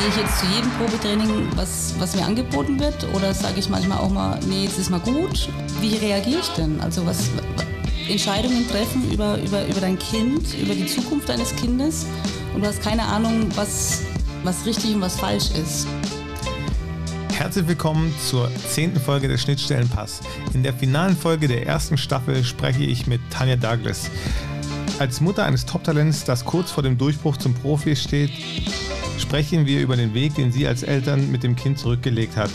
gehe ich jetzt zu jedem Probetraining, was, was mir angeboten wird? Oder sage ich manchmal auch mal, nee, jetzt ist mal gut? Wie reagiere ich denn? Also was, Entscheidungen treffen über, über, über dein Kind, über die Zukunft deines Kindes und du hast keine Ahnung, was, was richtig und was falsch ist. Herzlich willkommen zur zehnten Folge des Schnittstellenpass. In der finalen Folge der ersten Staffel spreche ich mit Tanja Douglas. Als Mutter eines Top-Talents, das kurz vor dem Durchbruch zum Profi steht, sprechen wir über den Weg, den sie als Eltern mit dem Kind zurückgelegt hat.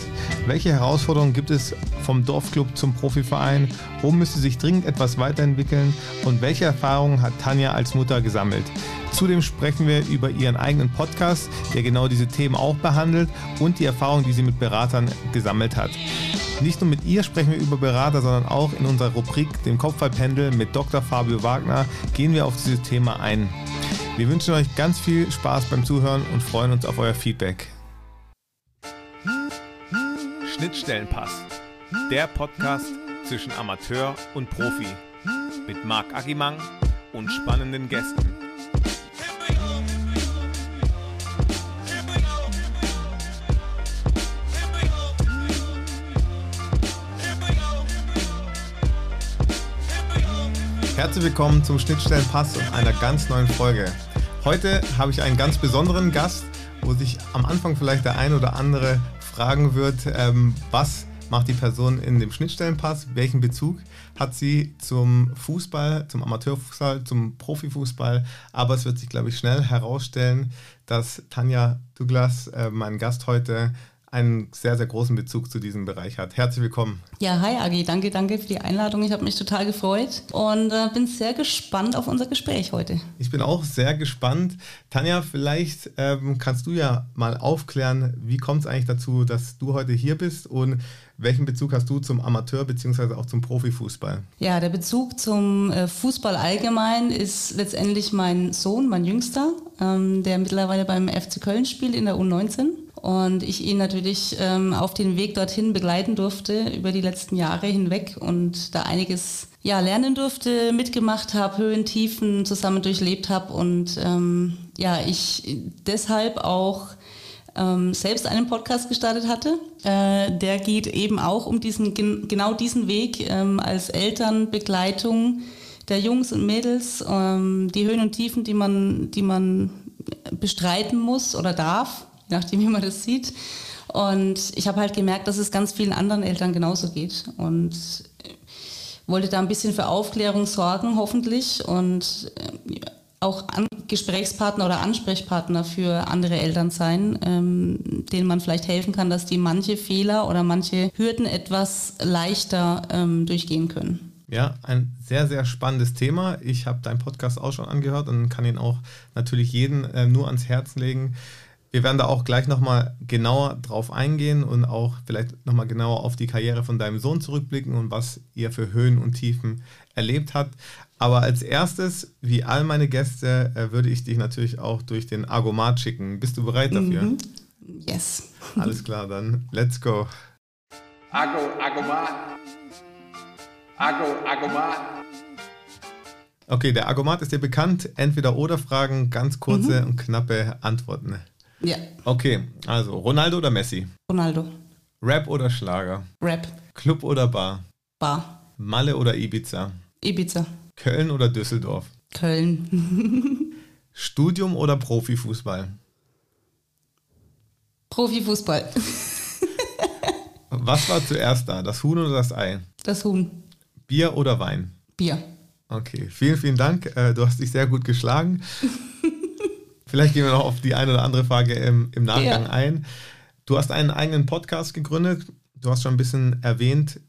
Welche Herausforderungen gibt es vom Dorfclub zum Profiverein? Wo müsste sich dringend etwas weiterentwickeln? Und welche Erfahrungen hat Tanja als Mutter gesammelt? Zudem sprechen wir über ihren eigenen Podcast, der genau diese Themen auch behandelt und die Erfahrungen, die sie mit Beratern gesammelt hat. Nicht nur mit ihr sprechen wir über Berater, sondern auch in unserer Rubrik, dem Kopfballpendel mit Dr. Fabio Wagner, gehen wir auf dieses Thema ein. Wir wünschen euch ganz viel Spaß beim Zuhören und freuen uns auf euer Feedback. Schnittstellenpass, der Podcast zwischen Amateur und Profi mit Marc Agimang und spannenden Gästen. Herzlich willkommen zum Schnittstellenpass und einer ganz neuen Folge. Heute habe ich einen ganz besonderen Gast, wo sich am Anfang vielleicht der ein oder andere fragen wird, ähm, was macht die Person in dem Schnittstellenpass, welchen Bezug hat sie zum Fußball, zum Amateurfußball, zum Profifußball. Aber es wird sich, glaube ich, schnell herausstellen, dass Tanja Douglas, äh, mein Gast heute, einen sehr, sehr großen Bezug zu diesem Bereich hat. Herzlich willkommen. Ja, hi Agi, danke, danke für die Einladung. Ich habe mich total gefreut und äh, bin sehr gespannt auf unser Gespräch heute. Ich bin auch sehr gespannt. Tanja, vielleicht ähm, kannst du ja mal aufklären, wie kommt es eigentlich dazu, dass du heute hier bist und welchen Bezug hast du zum Amateur- bzw. auch zum Profifußball? Ja, der Bezug zum äh, Fußball allgemein ist letztendlich mein Sohn, mein Jüngster, ähm, der mittlerweile beim FC Köln spielt in der U19 und ich ihn natürlich ähm, auf den Weg dorthin begleiten durfte über die letzten Jahre hinweg und da einiges ja, lernen durfte, mitgemacht habe, Höhen, Tiefen zusammen durchlebt habe und ähm, ja, ich deshalb auch ähm, selbst einen Podcast gestartet hatte. Äh, der geht eben auch um diesen genau diesen Weg ähm, als Elternbegleitung der Jungs und Mädels, ähm, die Höhen und Tiefen, die man, die man bestreiten muss oder darf, nachdem, wie man das sieht. Und ich habe halt gemerkt, dass es ganz vielen anderen Eltern genauso geht. Und wollte da ein bisschen für Aufklärung sorgen, hoffentlich. Und äh, auch An Gesprächspartner oder Ansprechpartner für andere Eltern sein, ähm, denen man vielleicht helfen kann, dass die manche Fehler oder manche Hürden etwas leichter ähm, durchgehen können. Ja, ein sehr, sehr spannendes Thema. Ich habe deinen Podcast auch schon angehört und kann ihn auch natürlich jeden äh, nur ans Herz legen. Wir werden da auch gleich nochmal genauer drauf eingehen und auch vielleicht nochmal genauer auf die Karriere von deinem Sohn zurückblicken und was ihr für Höhen und Tiefen erlebt habt. Aber als erstes, wie all meine Gäste, äh, würde ich dich natürlich auch durch den Argomat schicken. Bist du bereit dafür? Mhm. Yes. Alles klar, dann let's go. Argo, Argomat. Argo, Argomat. Okay, der Argomat ist dir bekannt. Entweder oder Fragen, ganz kurze mhm. und knappe Antworten. Ja. Okay, also Ronaldo oder Messi? Ronaldo. Rap oder Schlager? Rap. Club oder Bar? Bar. Malle oder Ibiza? Ibiza. Köln oder Düsseldorf? Köln. Studium oder Profifußball? Profifußball. Was war zuerst da, das Huhn oder das Ei? Das Huhn. Bier oder Wein? Bier. Okay, vielen, vielen Dank. Äh, du hast dich sehr gut geschlagen. Vielleicht gehen wir noch auf die eine oder andere Frage im, im Nachgang ja. ein. Du hast einen eigenen Podcast gegründet. Du hast schon ein bisschen erwähnt,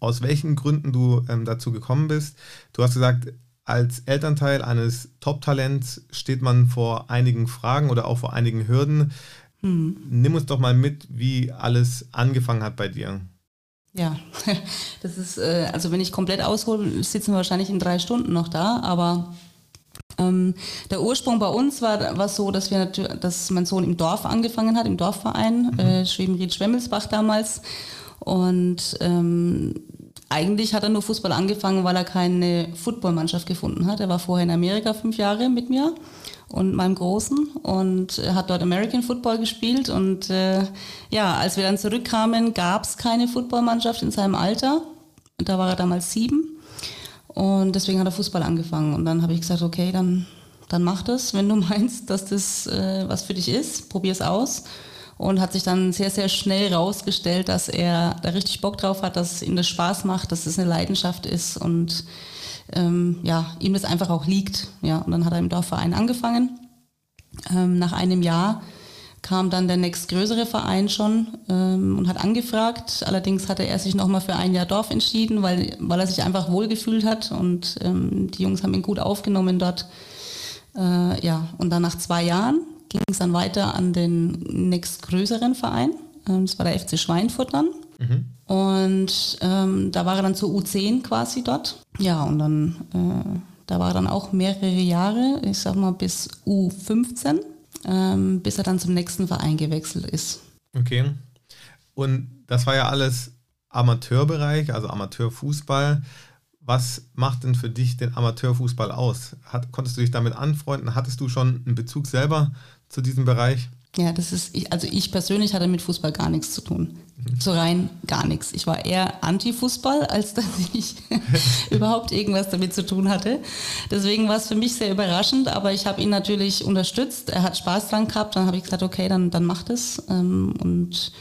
aus welchen Gründen du ähm, dazu gekommen bist. Du hast gesagt, als Elternteil eines Top-Talents steht man vor einigen Fragen oder auch vor einigen Hürden. Hm. Nimm uns doch mal mit, wie alles angefangen hat bei dir. Ja, das ist, äh, also wenn ich komplett aushole, sitzen wir wahrscheinlich in drei Stunden noch da, aber ähm, der Ursprung bei uns war, war so, dass, wir dass mein Sohn im Dorf angefangen hat, im Dorfverein, mhm. äh, Schwebenried-Schwemmelsbach damals. Und ähm, eigentlich hat er nur Fußball angefangen, weil er keine Footballmannschaft gefunden hat. Er war vorher in Amerika fünf Jahre mit mir und meinem Großen und hat dort American Football gespielt. Und äh, ja, als wir dann zurückkamen, gab es keine Footballmannschaft in seinem Alter. Da war er damals sieben. Und deswegen hat er Fußball angefangen. Und dann habe ich gesagt, okay, dann, dann mach das, wenn du meinst, dass das äh, was für dich ist. Probier es aus und hat sich dann sehr, sehr schnell rausgestellt, dass er da richtig Bock drauf hat, dass ihm das Spaß macht, dass es eine Leidenschaft ist und ähm, ja, ihm das einfach auch liegt. Ja, und dann hat er im Dorfverein angefangen. Ähm, nach einem Jahr kam dann der nächstgrößere Verein schon ähm, und hat angefragt. Allerdings hatte er sich nochmal für ein Jahr Dorf entschieden, weil, weil er sich einfach wohlgefühlt hat und ähm, die Jungs haben ihn gut aufgenommen dort. Äh, ja, und dann nach zwei Jahren ging es dann weiter an den nächstgrößeren Verein. Ähm, das war der FC Schweinfurt dann. Mhm. Und ähm, da war er dann zur U10 quasi dort. Ja, und dann, äh, da war er dann auch mehrere Jahre, ich sag mal bis U15, ähm, bis er dann zum nächsten Verein gewechselt ist. Okay. Und das war ja alles Amateurbereich, also Amateurfußball. Was macht denn für dich den Amateurfußball aus? Hat, konntest du dich damit anfreunden? Hattest du schon einen Bezug selber zu diesem Bereich? Ja, das ist, also ich persönlich hatte mit Fußball gar nichts zu tun. Mhm. So rein gar nichts. Ich war eher Anti-Fußball, als dass ich überhaupt irgendwas damit zu tun hatte. Deswegen war es für mich sehr überraschend, aber ich habe ihn natürlich unterstützt. Er hat Spaß dran gehabt. Dann habe ich gesagt, okay, dann, dann macht es. Ähm, und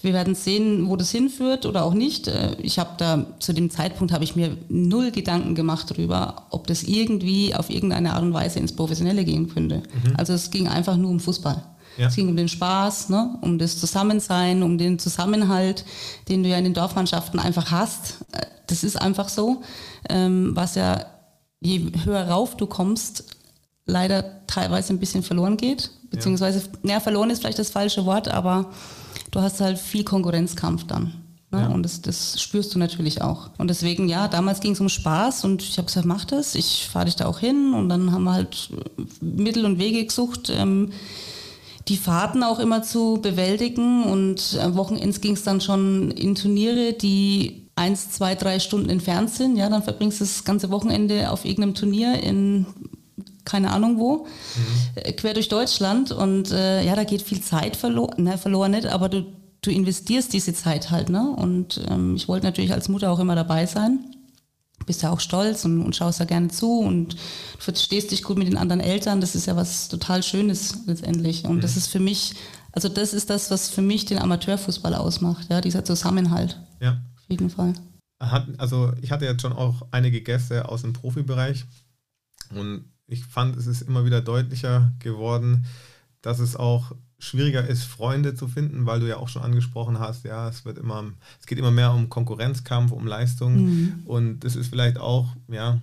wir werden sehen, wo das hinführt oder auch nicht. Äh, ich habe da zu dem Zeitpunkt habe ich mir null Gedanken gemacht darüber, ob das irgendwie auf irgendeine Art und Weise ins Professionelle gehen könnte. Mhm. Also es ging einfach nur um Fußball. Ja. Es ging um den Spaß, ne? um das Zusammensein, um den Zusammenhalt, den du ja in den Dorfmannschaften einfach hast. Äh, das ist einfach so, ähm, was ja je höher rauf du kommst, leider teilweise ein bisschen verloren geht. Beziehungsweise, ja, verloren ist vielleicht das falsche Wort, aber du hast halt viel Konkurrenzkampf dann. Ne? Ja. Und das, das spürst du natürlich auch. Und deswegen, ja, damals ging es um Spaß und ich habe gesagt, mach das, ich fahre dich da auch hin. Und dann haben wir halt Mittel und Wege gesucht, ähm, die Fahrten auch immer zu bewältigen. Und am Wochenends ging es dann schon in Turniere, die eins, zwei, drei Stunden entfernt sind. Ja, dann verbringst du das ganze Wochenende auf irgendeinem Turnier in keine Ahnung wo, mhm. quer durch Deutschland. Und äh, ja, da geht viel Zeit verloren, ne, verloren nicht, aber du, du investierst diese Zeit halt. Ne? Und ähm, ich wollte natürlich als Mutter auch immer dabei sein. Bist ja auch stolz und, und schaust da gerne zu und du verstehst dich gut mit den anderen Eltern. Das ist ja was total Schönes letztendlich. Und mhm. das ist für mich, also das ist das, was für mich den Amateurfußball ausmacht, ja, dieser Zusammenhalt. Ja. Auf jeden Fall. Hat, also ich hatte jetzt schon auch einige Gäste aus dem Profibereich und ich fand, es ist immer wieder deutlicher geworden, dass es auch schwieriger ist, Freunde zu finden, weil du ja auch schon angesprochen hast, ja, es wird immer, es geht immer mehr um Konkurrenzkampf, um Leistung mhm. und das ist vielleicht auch, ja,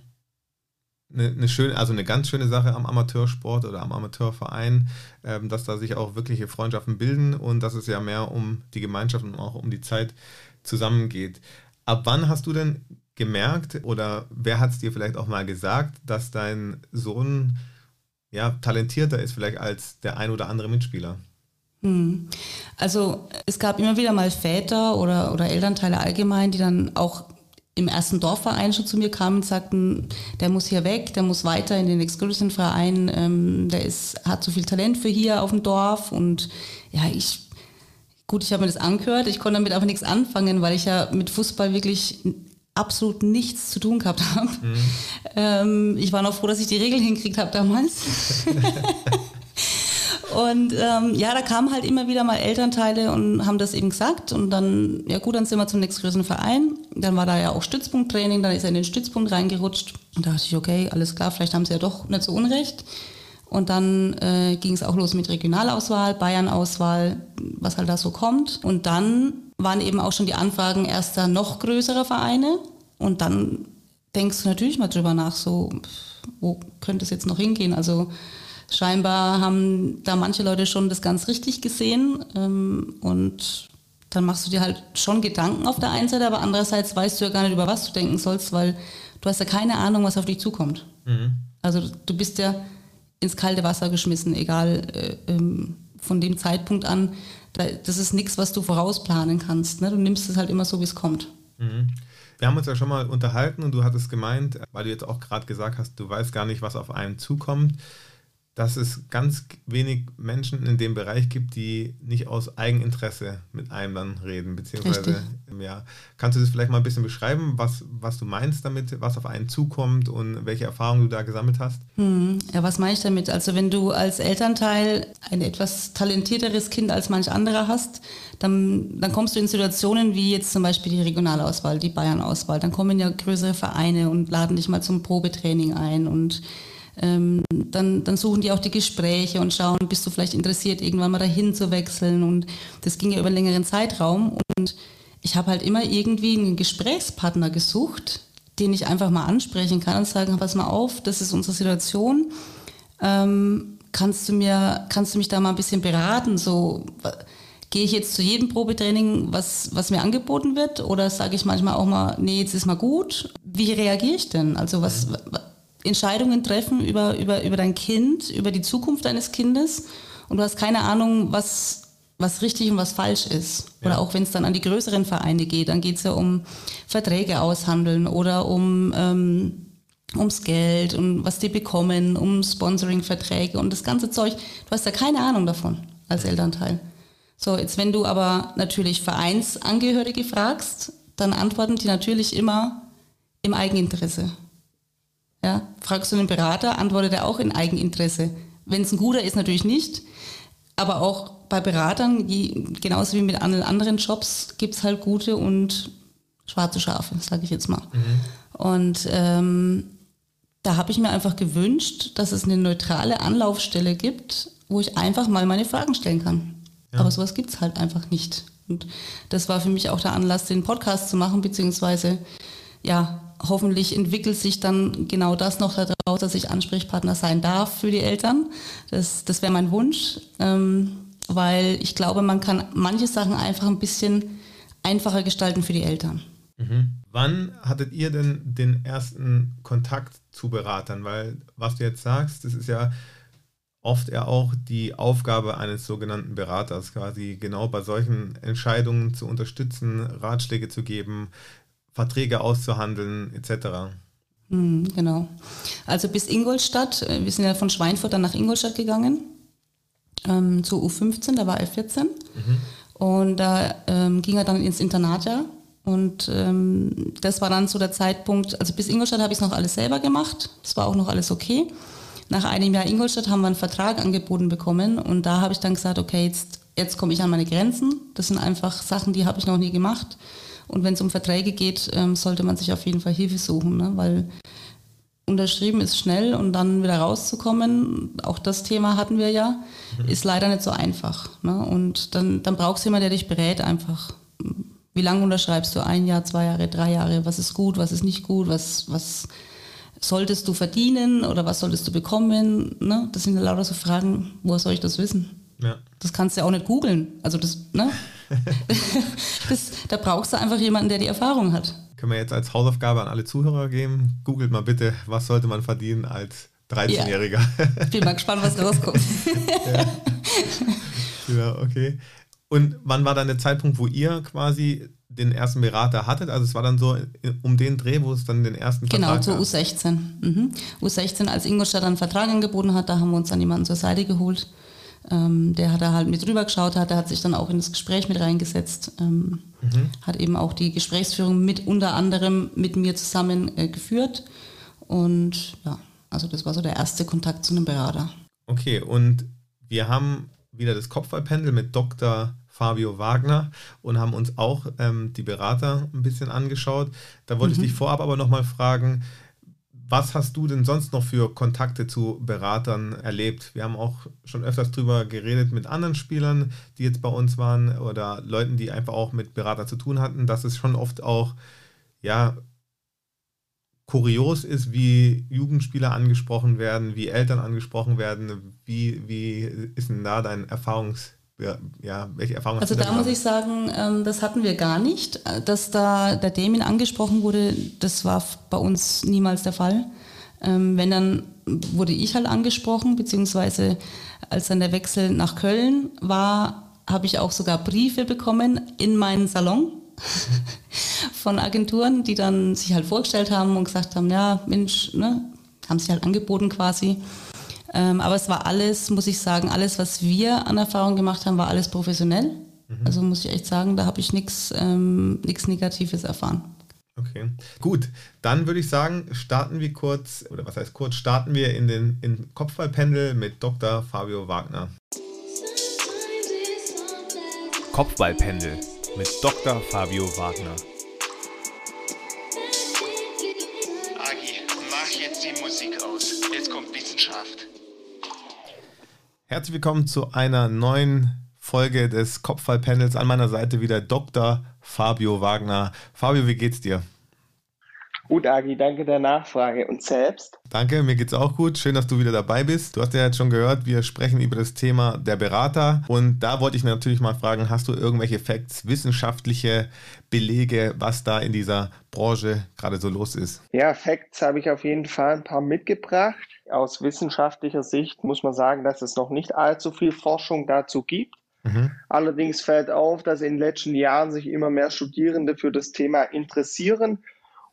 eine, eine, schöne, also eine ganz schöne Sache am Amateursport oder am Amateurverein, ähm, dass da sich auch wirkliche Freundschaften bilden und dass es ja mehr um die Gemeinschaft und auch um die Zeit zusammengeht. Ab wann hast du denn gemerkt oder wer hat es dir vielleicht auch mal gesagt, dass dein Sohn ja, talentierter ist vielleicht als der ein oder andere Mitspieler? Hm. Also es gab immer wieder mal Väter oder, oder Elternteile allgemein, die dann auch im ersten Dorfverein schon zu mir kamen und sagten, der muss hier weg, der muss weiter in den exklusiven Verein, ähm, der ist, hat so viel Talent für hier auf dem Dorf und ja, ich, gut, ich habe mir das angehört, ich konnte damit aber nichts anfangen, weil ich ja mit Fußball wirklich absolut nichts zu tun gehabt habe. Mhm. Ähm, ich war noch froh, dass ich die Regeln hinkriegt habe damals. und ähm, ja, da kamen halt immer wieder mal Elternteile und haben das eben gesagt. Und dann, ja gut, dann sind wir zum nächstgrößeren Verein. Dann war da ja auch Stützpunkttraining, dann ist er in den Stützpunkt reingerutscht. Und da dachte ich, okay, alles klar, vielleicht haben sie ja doch nicht so Unrecht. Und dann äh, ging es auch los mit Regionalauswahl, Bayernauswahl, was halt da so kommt. Und dann waren eben auch schon die Anfragen erster noch größerer Vereine. Und dann denkst du natürlich mal drüber nach, so, wo könnte es jetzt noch hingehen? Also scheinbar haben da manche Leute schon das ganz richtig gesehen. Ähm, und dann machst du dir halt schon Gedanken auf der einen Seite, aber andererseits weißt du ja gar nicht, über was du denken sollst, weil du hast ja keine Ahnung, was auf dich zukommt. Mhm. Also du bist ja ins kalte Wasser geschmissen, egal äh, ähm, von dem Zeitpunkt an, das ist nichts, was du vorausplanen kannst. Ne? Du nimmst es halt immer so, wie es kommt. Mhm. Wir haben uns ja schon mal unterhalten und du hattest gemeint, weil du jetzt auch gerade gesagt hast, du weißt gar nicht, was auf einen zukommt dass es ganz wenig Menschen in dem Bereich gibt, die nicht aus Eigeninteresse mit einem dann reden, beziehungsweise ja. Kannst du das vielleicht mal ein bisschen beschreiben, was, was du meinst damit, was auf einen zukommt und welche Erfahrungen du da gesammelt hast? Hm, ja, was meine ich damit? Also wenn du als Elternteil ein etwas talentierteres Kind als manch anderer hast, dann, dann kommst du in Situationen wie jetzt zum Beispiel die Regionalauswahl, die Bayernauswahl. Dann kommen ja größere Vereine und laden dich mal zum Probetraining ein und ähm, dann, dann suchen die auch die Gespräche und schauen, bist du vielleicht interessiert, irgendwann mal dahin zu wechseln. Und das ging ja über einen längeren Zeitraum. Und ich habe halt immer irgendwie einen Gesprächspartner gesucht, den ich einfach mal ansprechen kann und sagen, pass mal auf, das ist unsere Situation. Ähm, kannst du mir, kannst du mich da mal ein bisschen beraten? So, gehe ich jetzt zu jedem Probetraining, was, was mir angeboten wird? Oder sage ich manchmal auch mal, nee, jetzt ist mal gut. Wie reagiere ich denn? Also was, mhm. Entscheidungen treffen über, über, über dein Kind, über die Zukunft deines Kindes und du hast keine Ahnung, was, was richtig und was falsch ist. Ja. Oder auch wenn es dann an die größeren Vereine geht, dann geht es ja um Verträge aushandeln oder um ähm, ums Geld und was die bekommen, um Sponsoring-Verträge und das ganze Zeug. Du hast ja keine Ahnung davon als Elternteil. So, jetzt wenn du aber natürlich Vereinsangehörige fragst, dann antworten die natürlich immer im Eigeninteresse. Ja, fragst du einen Berater, antwortet er auch in Eigeninteresse. Wenn es ein guter ist, natürlich nicht. Aber auch bei Beratern, die, genauso wie mit allen anderen Jobs, gibt es halt gute und schwarze Schafe, sage ich jetzt mal. Mhm. Und ähm, da habe ich mir einfach gewünscht, dass es eine neutrale Anlaufstelle gibt, wo ich einfach mal meine Fragen stellen kann. Ja. Aber sowas gibt es halt einfach nicht. Und das war für mich auch der Anlass, den Podcast zu machen, beziehungsweise ja, hoffentlich entwickelt sich dann genau das noch daraus, dass ich Ansprechpartner sein darf für die Eltern. Das, das wäre mein Wunsch, ähm, weil ich glaube, man kann manche Sachen einfach ein bisschen einfacher gestalten für die Eltern. Mhm. Wann hattet ihr denn den ersten Kontakt zu Beratern? Weil was du jetzt sagst, das ist ja oft ja auch die Aufgabe eines sogenannten Beraters, quasi genau bei solchen Entscheidungen zu unterstützen, Ratschläge zu geben, Verträge auszuhandeln etc. Mhm, genau. Also bis Ingolstadt, äh, wir sind ja von Schweinfurt dann nach Ingolstadt gegangen, ähm, zur U15, da war er 14. Mhm. Und da ähm, ging er dann ins Internat ja. Und ähm, das war dann so der Zeitpunkt, also bis Ingolstadt habe ich es noch alles selber gemacht. Das war auch noch alles okay. Nach einem Jahr Ingolstadt haben wir einen Vertrag angeboten bekommen und da habe ich dann gesagt, okay, jetzt, jetzt komme ich an meine Grenzen. Das sind einfach Sachen, die habe ich noch nie gemacht. Und wenn es um Verträge geht, ähm, sollte man sich auf jeden Fall Hilfe suchen, ne? weil unterschrieben ist schnell und dann wieder rauszukommen, auch das Thema hatten wir ja, mhm. ist leider nicht so einfach. Ne? Und dann, dann brauchst du jemanden, der dich berät einfach. Wie lange unterschreibst du? Ein Jahr, zwei Jahre, drei Jahre? Was ist gut, was ist nicht gut? Was, was solltest du verdienen oder was solltest du bekommen? Ne? Das sind ja lauter so Fragen, woher soll ich das wissen? Ja. Das kannst du ja auch nicht googeln. Also das, ne? das, da brauchst du einfach jemanden, der die Erfahrung hat. Können wir jetzt als Hausaufgabe an alle Zuhörer geben? Googelt mal bitte, was sollte man verdienen als 13-Jähriger. Ja. Ich bin mal gespannt, was rauskommt. ja. ja, okay. Und wann war dann der Zeitpunkt, wo ihr quasi den ersten Berater hattet? Also es war dann so um den Dreh, wo es dann den ersten genau, Vertrag Genau, zu U16. Mhm. U16, als Ingolstadt einen Vertrag angeboten hat, da haben wir uns dann jemanden zur Seite geholt ähm, der hat da halt mit drüber geschaut, hat, der hat sich dann auch in das Gespräch mit reingesetzt, ähm, mhm. hat eben auch die Gesprächsführung mit unter anderem mit mir zusammen äh, geführt. Und ja, also das war so der erste Kontakt zu einem Berater. Okay, und wir haben wieder das Kopfballpendel mit Dr. Fabio Wagner und haben uns auch ähm, die Berater ein bisschen angeschaut. Da wollte mhm. ich dich vorab aber nochmal fragen, was hast du denn sonst noch für Kontakte zu Beratern erlebt? Wir haben auch schon öfters drüber geredet mit anderen Spielern, die jetzt bei uns waren oder Leuten, die einfach auch mit Berater zu tun hatten, dass es schon oft auch, ja, kurios ist, wie Jugendspieler angesprochen werden, wie Eltern angesprochen werden. Wie, wie ist denn da dein Erfahrungs- ja, welche Erfahrungen Also da, muss ich sagen, ähm, das hatten wir gar nicht. Dass da der Damien angesprochen wurde, das war bei uns niemals der Fall. Ähm, wenn dann wurde ich halt angesprochen, beziehungsweise als dann der Wechsel nach Köln war, habe ich auch sogar Briefe bekommen in meinen Salon, von Agenturen, die dann sich halt vorgestellt haben und gesagt haben, ja, Mensch, ne, haben sich halt angeboten quasi. Ähm, aber es war alles, muss ich sagen, alles, was wir an Erfahrung gemacht haben, war alles professionell. Mhm. Also muss ich echt sagen, da habe ich nichts ähm, Negatives erfahren. Okay, gut. Dann würde ich sagen, starten wir kurz, oder was heißt kurz, starten wir in den in Kopfballpendel mit Dr. Fabio Wagner. Kopfballpendel mit Dr. Fabio Wagner. Agi, mach jetzt die Musik aus. Jetzt kommt Wissenschaft. Herzlich willkommen zu einer neuen Folge des Kopfballpanels. An meiner Seite wieder Dr. Fabio Wagner. Fabio, wie geht's dir? Gut, Agi, danke der Nachfrage. Und selbst? Danke, mir geht's auch gut. Schön, dass du wieder dabei bist. Du hast ja jetzt schon gehört, wir sprechen über das Thema der Berater. Und da wollte ich natürlich mal fragen, hast du irgendwelche Facts, wissenschaftliche Belege, was da in dieser Branche gerade so los ist? Ja, Facts habe ich auf jeden Fall ein paar mitgebracht. Aus wissenschaftlicher Sicht muss man sagen, dass es noch nicht allzu viel Forschung dazu gibt. Mhm. Allerdings fällt auf, dass in den letzten Jahren sich immer mehr Studierende für das Thema interessieren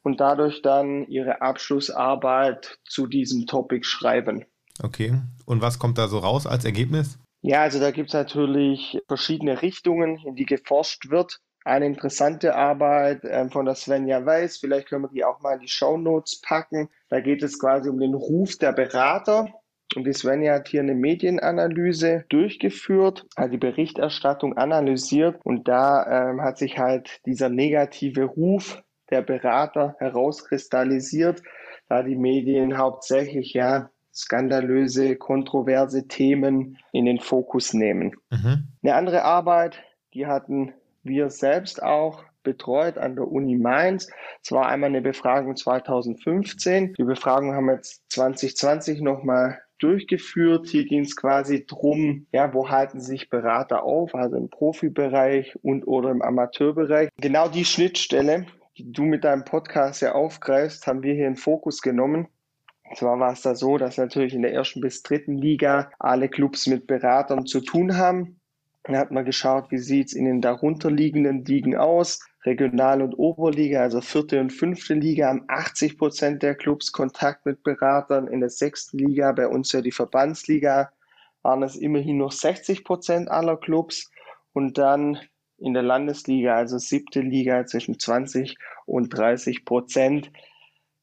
und dadurch dann ihre Abschlussarbeit zu diesem Topic schreiben. Okay. Und was kommt da so raus als Ergebnis? Ja, also da gibt es natürlich verschiedene Richtungen, in die geforscht wird. Eine interessante Arbeit äh, von der Svenja Weiß, vielleicht können wir die auch mal in die Show Notes packen. Da geht es quasi um den Ruf der Berater. Und die Svenja hat hier eine Medienanalyse durchgeführt, hat die Berichterstattung analysiert und da ähm, hat sich halt dieser negative Ruf der Berater herauskristallisiert, da die Medien hauptsächlich ja skandalöse, kontroverse Themen in den Fokus nehmen. Mhm. Eine andere Arbeit, die hatten wir selbst auch betreut an der Uni Mainz. Es war einmal eine Befragung 2015. Die Befragung haben wir jetzt 2020 nochmal durchgeführt. Hier ging es quasi drum, ja, wo halten sich Berater auf, also im Profibereich und oder im Amateurbereich. Genau die Schnittstelle die du mit deinem Podcast ja aufgreifst, haben wir hier in Fokus genommen. Und zwar war es da so, dass natürlich in der ersten bis dritten Liga alle Clubs mit Beratern zu tun haben. Dann hat man geschaut, wie sieht es in den darunterliegenden Ligen aus. Regional- und Oberliga, also vierte und fünfte Liga, haben 80 Prozent der Clubs Kontakt mit Beratern. In der sechsten Liga, bei uns ja die Verbandsliga, waren es immerhin noch 60 Prozent aller Clubs. Und dann in der Landesliga, also siebte Liga, zwischen 20 und 30 Prozent.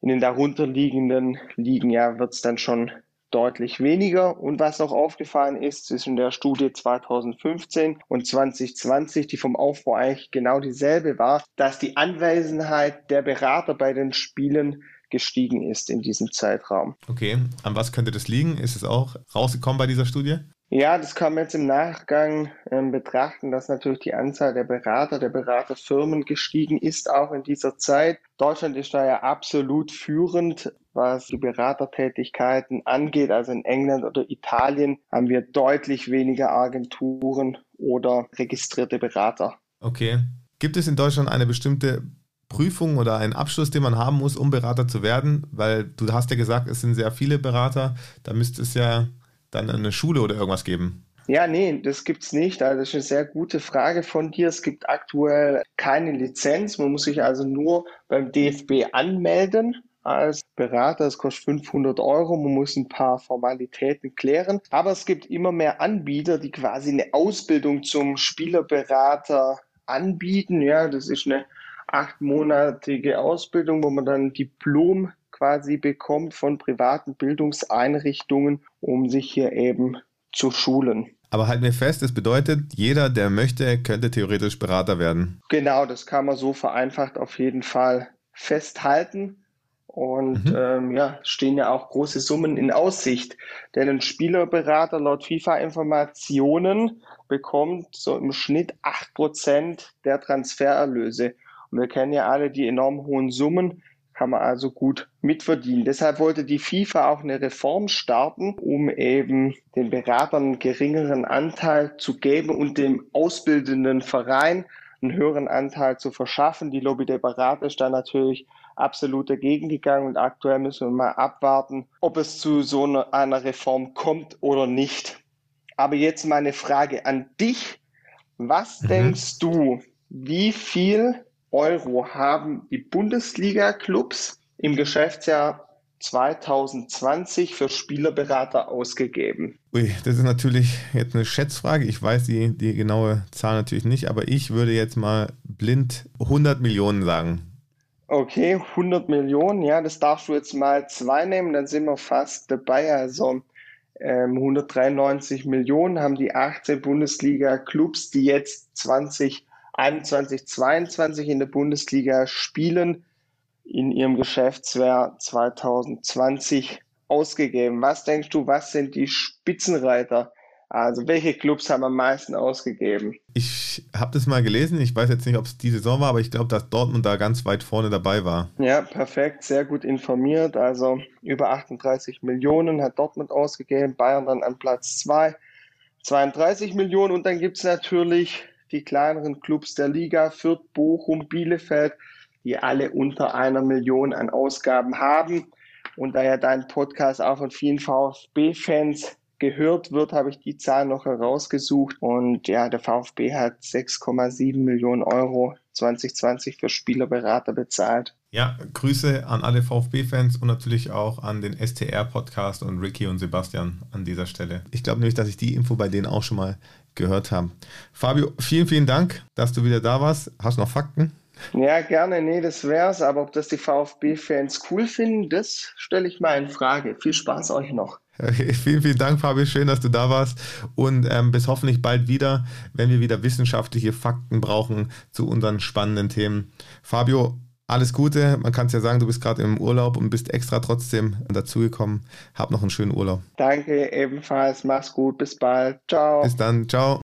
In den darunterliegenden Ligen ja, wird es dann schon deutlich weniger. Und was auch aufgefallen ist zwischen der Studie 2015 und 2020, die vom Aufbau eigentlich genau dieselbe war, dass die Anwesenheit der Berater bei den Spielen gestiegen ist in diesem Zeitraum. Okay, an was könnte das liegen? Ist es auch rausgekommen bei dieser Studie? Ja, das kann man jetzt im Nachgang ähm, betrachten, dass natürlich die Anzahl der Berater, der Beraterfirmen gestiegen ist, auch in dieser Zeit. Deutschland ist da ja absolut führend, was die Beratertätigkeiten angeht. Also in England oder Italien haben wir deutlich weniger Agenturen oder registrierte Berater. Okay. Gibt es in Deutschland eine bestimmte Prüfung oder einen Abschluss, den man haben muss, um Berater zu werden? Weil du hast ja gesagt, es sind sehr viele Berater. Da müsste es ja dann eine Schule oder irgendwas geben? Ja, nee, das gibt es nicht. Also das ist eine sehr gute Frage von dir. Es gibt aktuell keine Lizenz. Man muss sich also nur beim DFB anmelden als Berater. Das kostet 500 Euro. Man muss ein paar Formalitäten klären. Aber es gibt immer mehr Anbieter, die quasi eine Ausbildung zum Spielerberater anbieten. Ja, das ist eine achtmonatige Ausbildung, wo man dann Diplom quasi bekommt von privaten Bildungseinrichtungen, um sich hier eben zu schulen. Aber halten wir fest, es bedeutet, jeder, der möchte, könnte theoretisch Berater werden. Genau, das kann man so vereinfacht auf jeden Fall festhalten. Und mhm. ähm, ja, stehen ja auch große Summen in Aussicht. Denn ein Spielerberater laut FIFA-Informationen bekommt so im Schnitt 8% der Transfererlöse. Und wir kennen ja alle die enorm hohen Summen, kann man also gut mitverdienen. Deshalb wollte die FIFA auch eine Reform starten, um eben den Beratern einen geringeren Anteil zu geben und dem ausbildenden Verein einen höheren Anteil zu verschaffen. Die Lobby der Berater ist da natürlich absolut dagegen gegangen und aktuell müssen wir mal abwarten, ob es zu so einer Reform kommt oder nicht. Aber jetzt meine Frage an dich. Was mhm. denkst du, wie viel Euro haben die Bundesliga-Clubs im Geschäftsjahr 2020 für Spielerberater ausgegeben? Ui, das ist natürlich jetzt eine Schätzfrage. Ich weiß die, die genaue Zahl natürlich nicht, aber ich würde jetzt mal blind 100 Millionen sagen. Okay, 100 Millionen, ja, das darfst du jetzt mal zwei nehmen, dann sind wir fast dabei. Also ähm, 193 Millionen haben die 18 Bundesliga-Clubs, die jetzt 2021, 2022 in der Bundesliga spielen, in ihrem Geschäftsjahr 2020 ausgegeben. Was denkst du, was sind die Spitzenreiter also welche Clubs haben am meisten ausgegeben? Ich habe das mal gelesen. Ich weiß jetzt nicht, ob es die Saison war, aber ich glaube, dass Dortmund da ganz weit vorne dabei war. Ja, perfekt, sehr gut informiert. Also über 38 Millionen hat Dortmund ausgegeben, Bayern dann an Platz 2, 32 Millionen. Und dann gibt es natürlich die kleineren Clubs der Liga, Fürth, Bochum, Bielefeld, die alle unter einer Million an Ausgaben haben. Und da ja dein Podcast auch von vielen VfB-Fans gehört wird, habe ich die Zahl noch herausgesucht. Und ja, der VfB hat 6,7 Millionen Euro 2020 für Spielerberater bezahlt. Ja, Grüße an alle VfB-Fans und natürlich auch an den STR-Podcast und Ricky und Sebastian an dieser Stelle. Ich glaube nämlich, dass ich die Info bei denen auch schon mal gehört habe. Fabio, vielen, vielen Dank, dass du wieder da warst. Hast du noch Fakten? Ja, gerne. Nee, das wär's. Aber ob das die VfB-Fans cool finden, das stelle ich mal in Frage. Viel Spaß euch noch. Vielen, vielen Dank, Fabio. Schön, dass du da warst. Und ähm, bis hoffentlich bald wieder, wenn wir wieder wissenschaftliche Fakten brauchen zu unseren spannenden Themen. Fabio, alles Gute. Man kann es ja sagen, du bist gerade im Urlaub und bist extra trotzdem dazugekommen. Hab noch einen schönen Urlaub. Danke, ebenfalls. Mach's gut. Bis bald. Ciao. Bis dann. Ciao.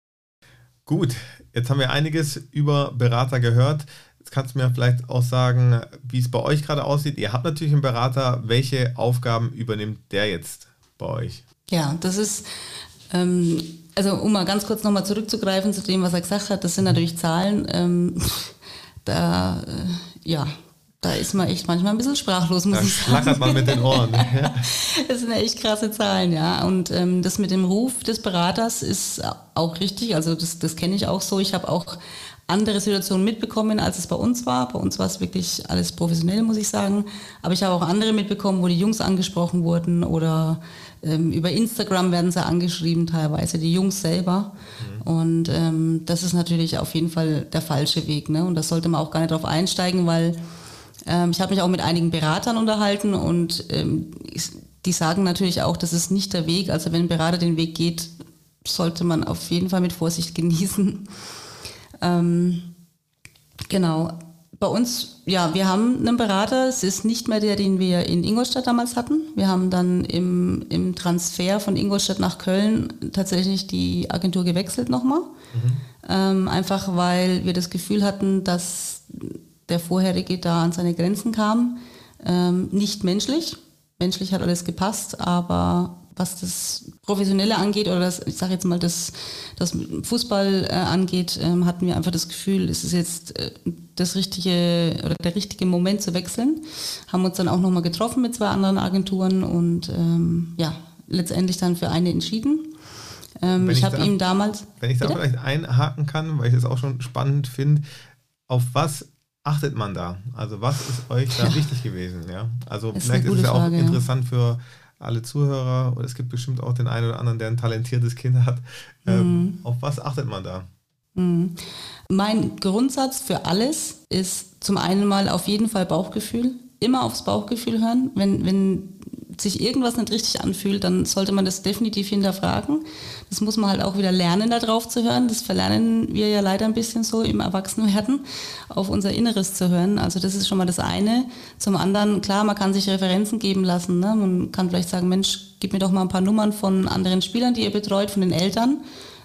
Gut, jetzt haben wir einiges über Berater gehört. Jetzt kannst du mir vielleicht auch sagen, wie es bei euch gerade aussieht. Ihr habt natürlich einen Berater. Welche Aufgaben übernimmt der jetzt? bei euch? Ja, das ist, ähm, also um mal ganz kurz nochmal zurückzugreifen zu dem, was er gesagt hat, das sind natürlich Zahlen, ähm, da, äh, ja, da ist man echt manchmal ein bisschen sprachlos, muss da ich sagen. schlackert man mit den Ohren. das sind echt krasse Zahlen, ja. Und ähm, das mit dem Ruf des Beraters ist auch richtig. Also das, das kenne ich auch so. Ich habe auch andere Situationen mitbekommen, als es bei uns war. Bei uns war es wirklich alles professionell, muss ich sagen. Aber ich habe auch andere mitbekommen, wo die Jungs angesprochen wurden oder ähm, über Instagram werden sie angeschrieben, teilweise die Jungs selber. Mhm. Und ähm, das ist natürlich auf jeden Fall der falsche Weg. Ne? Und da sollte man auch gar nicht drauf einsteigen, weil ähm, ich habe mich auch mit einigen Beratern unterhalten und ähm, die sagen natürlich auch, das ist nicht der Weg. Also wenn ein Berater den Weg geht, sollte man auf jeden Fall mit Vorsicht genießen. Ähm, genau. Bei uns, ja, wir haben einen Berater. Es ist nicht mehr der, den wir in Ingolstadt damals hatten. Wir haben dann im, im Transfer von Ingolstadt nach Köln tatsächlich die Agentur gewechselt nochmal. Mhm. Ähm, einfach weil wir das Gefühl hatten, dass der vorherige da an seine Grenzen kam. Ähm, nicht menschlich. Menschlich hat alles gepasst, aber was das Professionelle angeht oder das, ich sage jetzt mal, das, das Fußball äh, angeht, ähm, hatten wir einfach das Gefühl, es ist jetzt äh, das richtige oder der richtige Moment zu wechseln. Haben uns dann auch nochmal getroffen mit zwei anderen Agenturen und ähm, ja, letztendlich dann für eine entschieden. Ähm, ich, habe ihm damals. Wenn ich da bitte? vielleicht einhaken kann, weil ich das auch schon spannend finde, auf was achtet man da? Also was ist euch da ja. wichtig gewesen? Ja? Also ist vielleicht ist es ja auch interessant für alle Zuhörer, und es gibt bestimmt auch den einen oder anderen, der ein talentiertes Kind hat. Ähm, mhm. Auf was achtet man da? Mhm. Mein Grundsatz für alles ist zum einen mal auf jeden Fall Bauchgefühl. Immer aufs Bauchgefühl hören. Wenn, wenn sich irgendwas nicht richtig anfühlt, dann sollte man das definitiv hinterfragen. Das muss man halt auch wieder lernen, da drauf zu hören. Das verlernen wir ja leider ein bisschen so im Erwachsenwerden, auf unser Inneres zu hören. Also das ist schon mal das eine. Zum anderen, klar, man kann sich Referenzen geben lassen. Ne? Man kann vielleicht sagen, Mensch, gib mir doch mal ein paar Nummern von anderen Spielern, die ihr betreut, von den Eltern.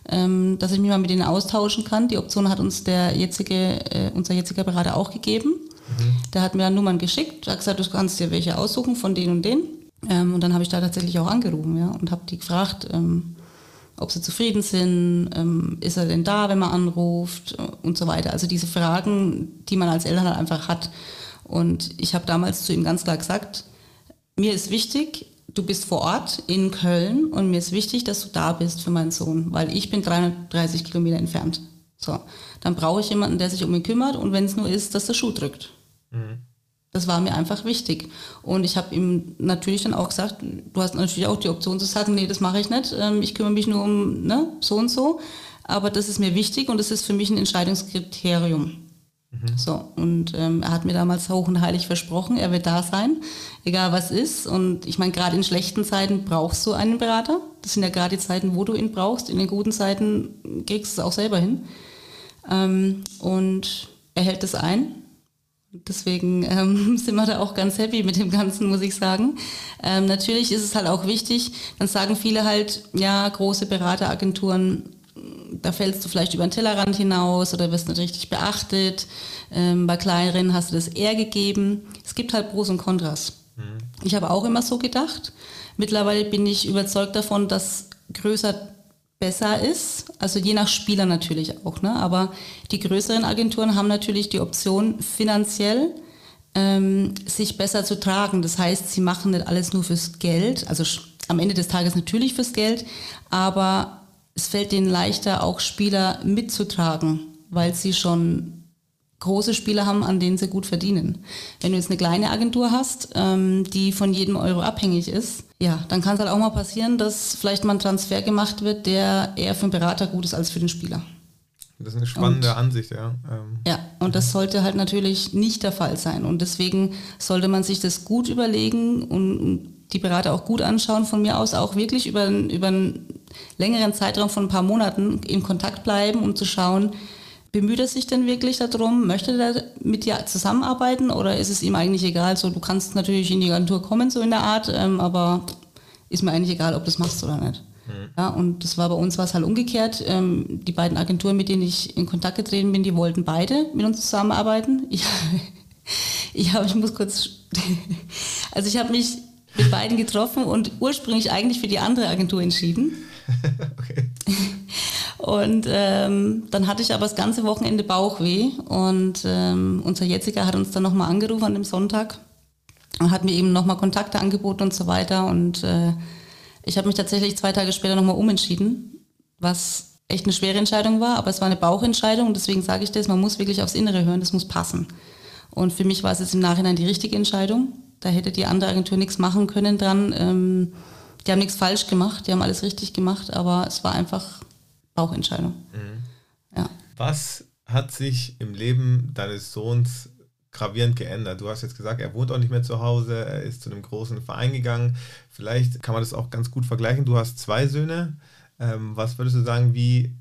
Ähm, dass ich mich mal mit denen austauschen kann. Die Option hat uns der jetzige, äh, unser jetziger Berater auch gegeben. Mhm. Der hat mir dann Nummern geschickt, hat gesagt, du kannst dir welche aussuchen von denen und denen. Ähm, und dann habe ich da tatsächlich auch angerufen ja, und habe die gefragt, ähm, ob sie zufrieden sind, ähm, ist er denn da, wenn man anruft und so weiter. Also diese Fragen, die man als Eltern halt einfach hat. Und ich habe damals zu ihm ganz klar gesagt, mir ist wichtig, du bist vor Ort in Köln und mir ist wichtig, dass du da bist für meinen Sohn, weil ich bin 330 Kilometer entfernt. So, dann brauche ich jemanden, der sich um ihn kümmert und wenn es nur ist, dass der Schuh drückt. Mhm. Das war mir einfach wichtig. Und ich habe ihm natürlich dann auch gesagt, du hast natürlich auch die Option zu sagen, nee, das mache ich nicht, ähm, ich kümmere mich nur um ne, so und so. Aber das ist mir wichtig und das ist für mich ein Entscheidungskriterium. Mhm. So, und ähm, er hat mir damals hoch und heilig versprochen, er wird da sein, egal was ist. Und ich meine, gerade in schlechten Zeiten brauchst du einen Berater. Das sind ja gerade die Zeiten, wo du ihn brauchst. In den guten Zeiten kriegst du es auch selber hin. Ähm, und er hält es ein. Deswegen ähm, sind wir da auch ganz happy mit dem Ganzen, muss ich sagen. Ähm, natürlich ist es halt auch wichtig, dann sagen viele halt, ja, große Berateragenturen da fällst du vielleicht über den Tellerrand hinaus oder wirst nicht richtig beachtet. Ähm, bei kleineren hast du das eher gegeben. Es gibt halt Pros und Kontras. Mhm. Ich habe auch immer so gedacht. Mittlerweile bin ich überzeugt davon, dass größer besser ist. Also je nach Spieler natürlich auch. Ne? Aber die größeren Agenturen haben natürlich die Option, finanziell ähm, sich besser zu tragen. Das heißt, sie machen nicht alles nur fürs Geld. Also am Ende des Tages natürlich fürs Geld, aber es fällt denen leichter, auch Spieler mitzutragen, weil sie schon große Spieler haben, an denen sie gut verdienen. Wenn du jetzt eine kleine Agentur hast, ähm, die von jedem Euro abhängig ist, ja, dann kann es halt auch mal passieren, dass vielleicht mal ein Transfer gemacht wird, der eher für den Berater gut ist als für den Spieler. Das ist eine spannende und, Ansicht, ja. Ähm. Ja, und das sollte halt natürlich nicht der Fall sein. Und deswegen sollte man sich das gut überlegen und die Berater auch gut anschauen, von mir aus auch wirklich über, über einen längeren Zeitraum von ein paar Monaten in Kontakt bleiben, um zu schauen, bemüht er sich denn wirklich darum, möchte er mit dir zusammenarbeiten oder ist es ihm eigentlich egal, so du kannst natürlich in die Agentur kommen, so in der Art, ähm, aber ist mir eigentlich egal, ob du das machst oder nicht. Mhm. Ja, und das war bei uns was halt umgekehrt. Ähm, die beiden Agenturen, mit denen ich in Kontakt getreten bin, die wollten beide mit uns zusammenarbeiten. Ich, ich, hab, ich muss kurz, also ich habe mich mit beiden getroffen und ursprünglich eigentlich für die andere Agentur entschieden. okay. Und ähm, dann hatte ich aber das ganze Wochenende Bauchweh und ähm, unser jetziger hat uns dann nochmal angerufen an dem Sonntag und hat mir eben nochmal Kontakte angeboten und so weiter. Und äh, ich habe mich tatsächlich zwei Tage später nochmal umentschieden, was echt eine schwere Entscheidung war, aber es war eine Bauchentscheidung und deswegen sage ich das, man muss wirklich aufs Innere hören, das muss passen. Und für mich war es jetzt im Nachhinein die richtige Entscheidung. Da hätte die andere Agentur nichts machen können dran. Ähm, die haben nichts falsch gemacht, die haben alles richtig gemacht, aber es war einfach Bauchentscheidung. Mhm. Ja. Was hat sich im Leben deines Sohns gravierend geändert? Du hast jetzt gesagt, er wohnt auch nicht mehr zu Hause, er ist zu einem großen Verein gegangen. Vielleicht kann man das auch ganz gut vergleichen. Du hast zwei Söhne. Ähm, was würdest du sagen, wie,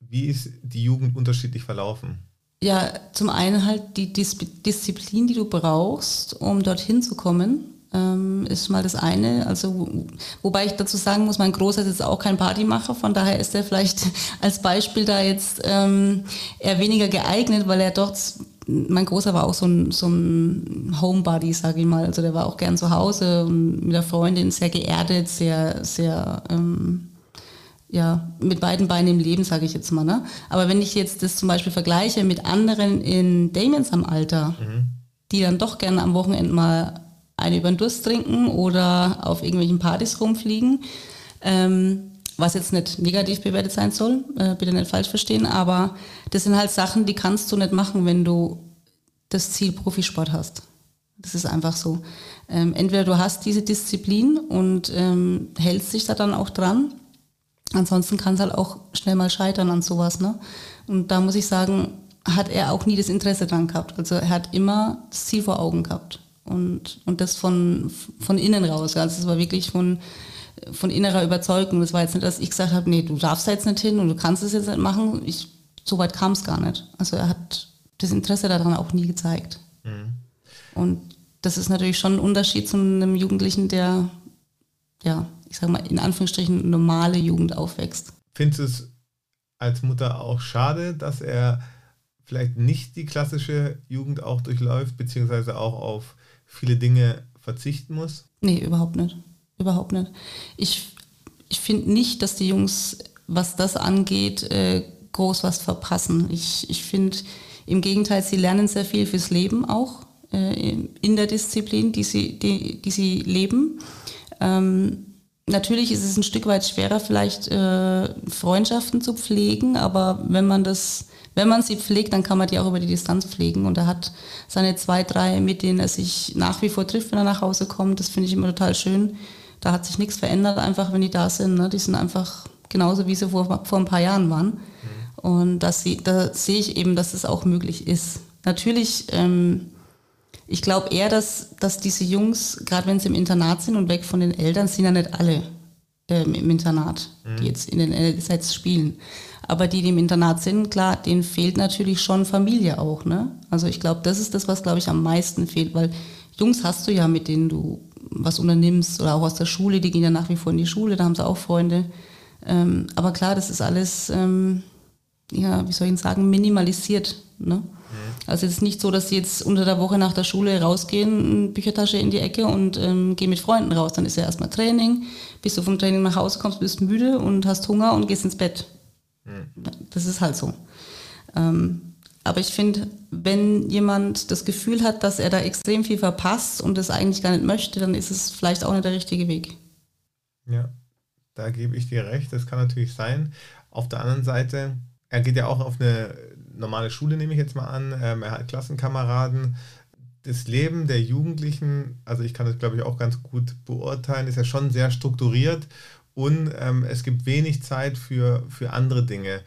wie ist die Jugend unterschiedlich verlaufen? Ja, zum einen halt die Dis Disziplin, die du brauchst, um dorthin zu kommen, ähm, ist mal das eine. Also, wobei ich dazu sagen muss, mein Großer ist jetzt auch kein Partymacher, von daher ist er vielleicht als Beispiel da jetzt ähm, eher weniger geeignet, weil er dort, mein Großer war auch so ein, so ein Homebody, sage ich mal. Also der war auch gern zu Hause und mit der Freundin sehr geerdet, sehr, sehr ähm, ja, mit beiden Beinen im Leben, sage ich jetzt mal. Ne? Aber wenn ich jetzt das zum Beispiel vergleiche mit anderen in Damiens am Alter, mhm. die dann doch gerne am Wochenende mal eine über den Durst trinken oder auf irgendwelchen Partys rumfliegen, ähm, was jetzt nicht negativ bewertet sein soll, äh, bitte nicht falsch verstehen, aber das sind halt Sachen, die kannst du nicht machen, wenn du das Ziel Profisport hast. Das ist einfach so. Ähm, entweder du hast diese Disziplin und ähm, hältst dich da dann auch dran Ansonsten kann es halt auch schnell mal scheitern an sowas. Ne? Und da muss ich sagen, hat er auch nie das Interesse dran gehabt. Also er hat immer das Ziel vor Augen gehabt. Und, und das von, von innen raus. Also es war wirklich von, von innerer Überzeugung. Das war jetzt nicht, dass ich gesagt habe, nee, du darfst da jetzt nicht hin und du kannst es jetzt nicht machen. Ich, so weit kam es gar nicht. Also er hat das Interesse daran auch nie gezeigt. Mhm. Und das ist natürlich schon ein Unterschied zu einem Jugendlichen, der ja, ich sage mal, in Anführungsstrichen normale Jugend aufwächst. Findest du es als Mutter auch schade, dass er vielleicht nicht die klassische Jugend auch durchläuft, beziehungsweise auch auf viele Dinge verzichten muss? Nee, überhaupt nicht. Überhaupt nicht. Ich, ich finde nicht, dass die Jungs, was das angeht, äh, groß was verpassen. Ich, ich finde im Gegenteil, sie lernen sehr viel fürs Leben auch äh, in der Disziplin, die sie, die, die sie leben. Ähm, natürlich ist es ein Stück weit schwerer, vielleicht äh, Freundschaften zu pflegen, aber wenn man das, wenn man sie pflegt, dann kann man die auch über die Distanz pflegen. Und er hat seine zwei, drei, mit denen er sich nach wie vor trifft, wenn er nach Hause kommt. Das finde ich immer total schön. Da hat sich nichts verändert, einfach wenn die da sind. Ne? Die sind einfach genauso, wie sie vor, vor ein paar Jahren waren. Mhm. Und das, da sehe ich eben, dass es auch möglich ist. Natürlich ähm, ich glaube eher, dass, dass diese Jungs, gerade wenn sie im Internat sind und weg von den Eltern, sind ja nicht alle ähm, im Internat, mhm. die jetzt in den LGZ spielen. Aber die, die im Internat sind, klar, denen fehlt natürlich schon Familie auch. Ne? Also ich glaube, das ist das, was, glaube ich, am meisten fehlt, weil Jungs hast du ja, mit denen du was unternimmst oder auch aus der Schule, die gehen ja nach wie vor in die Schule, da haben sie auch Freunde. Ähm, aber klar, das ist alles, ähm, ja, wie soll ich sagen, minimalisiert. Ne? Also es ist nicht so, dass sie jetzt unter der Woche nach der Schule rausgehen, Büchertasche in die Ecke und ähm, gehen mit Freunden raus. Dann ist ja erstmal Training, bis du vom Training nach Hause kommst, bist müde und hast Hunger und gehst ins Bett. Mhm. Das ist halt so. Ähm, aber ich finde, wenn jemand das Gefühl hat, dass er da extrem viel verpasst und das eigentlich gar nicht möchte, dann ist es vielleicht auch nicht der richtige Weg. Ja, da gebe ich dir recht. Das kann natürlich sein. Auf der anderen Seite, er geht ja auch auf eine normale Schule, nehme ich jetzt mal an. Ähm, er hat Klassenkameraden. Das Leben der Jugendlichen, also ich kann das glaube ich auch ganz gut beurteilen, ist ja schon sehr strukturiert und ähm, es gibt wenig Zeit für, für andere Dinge.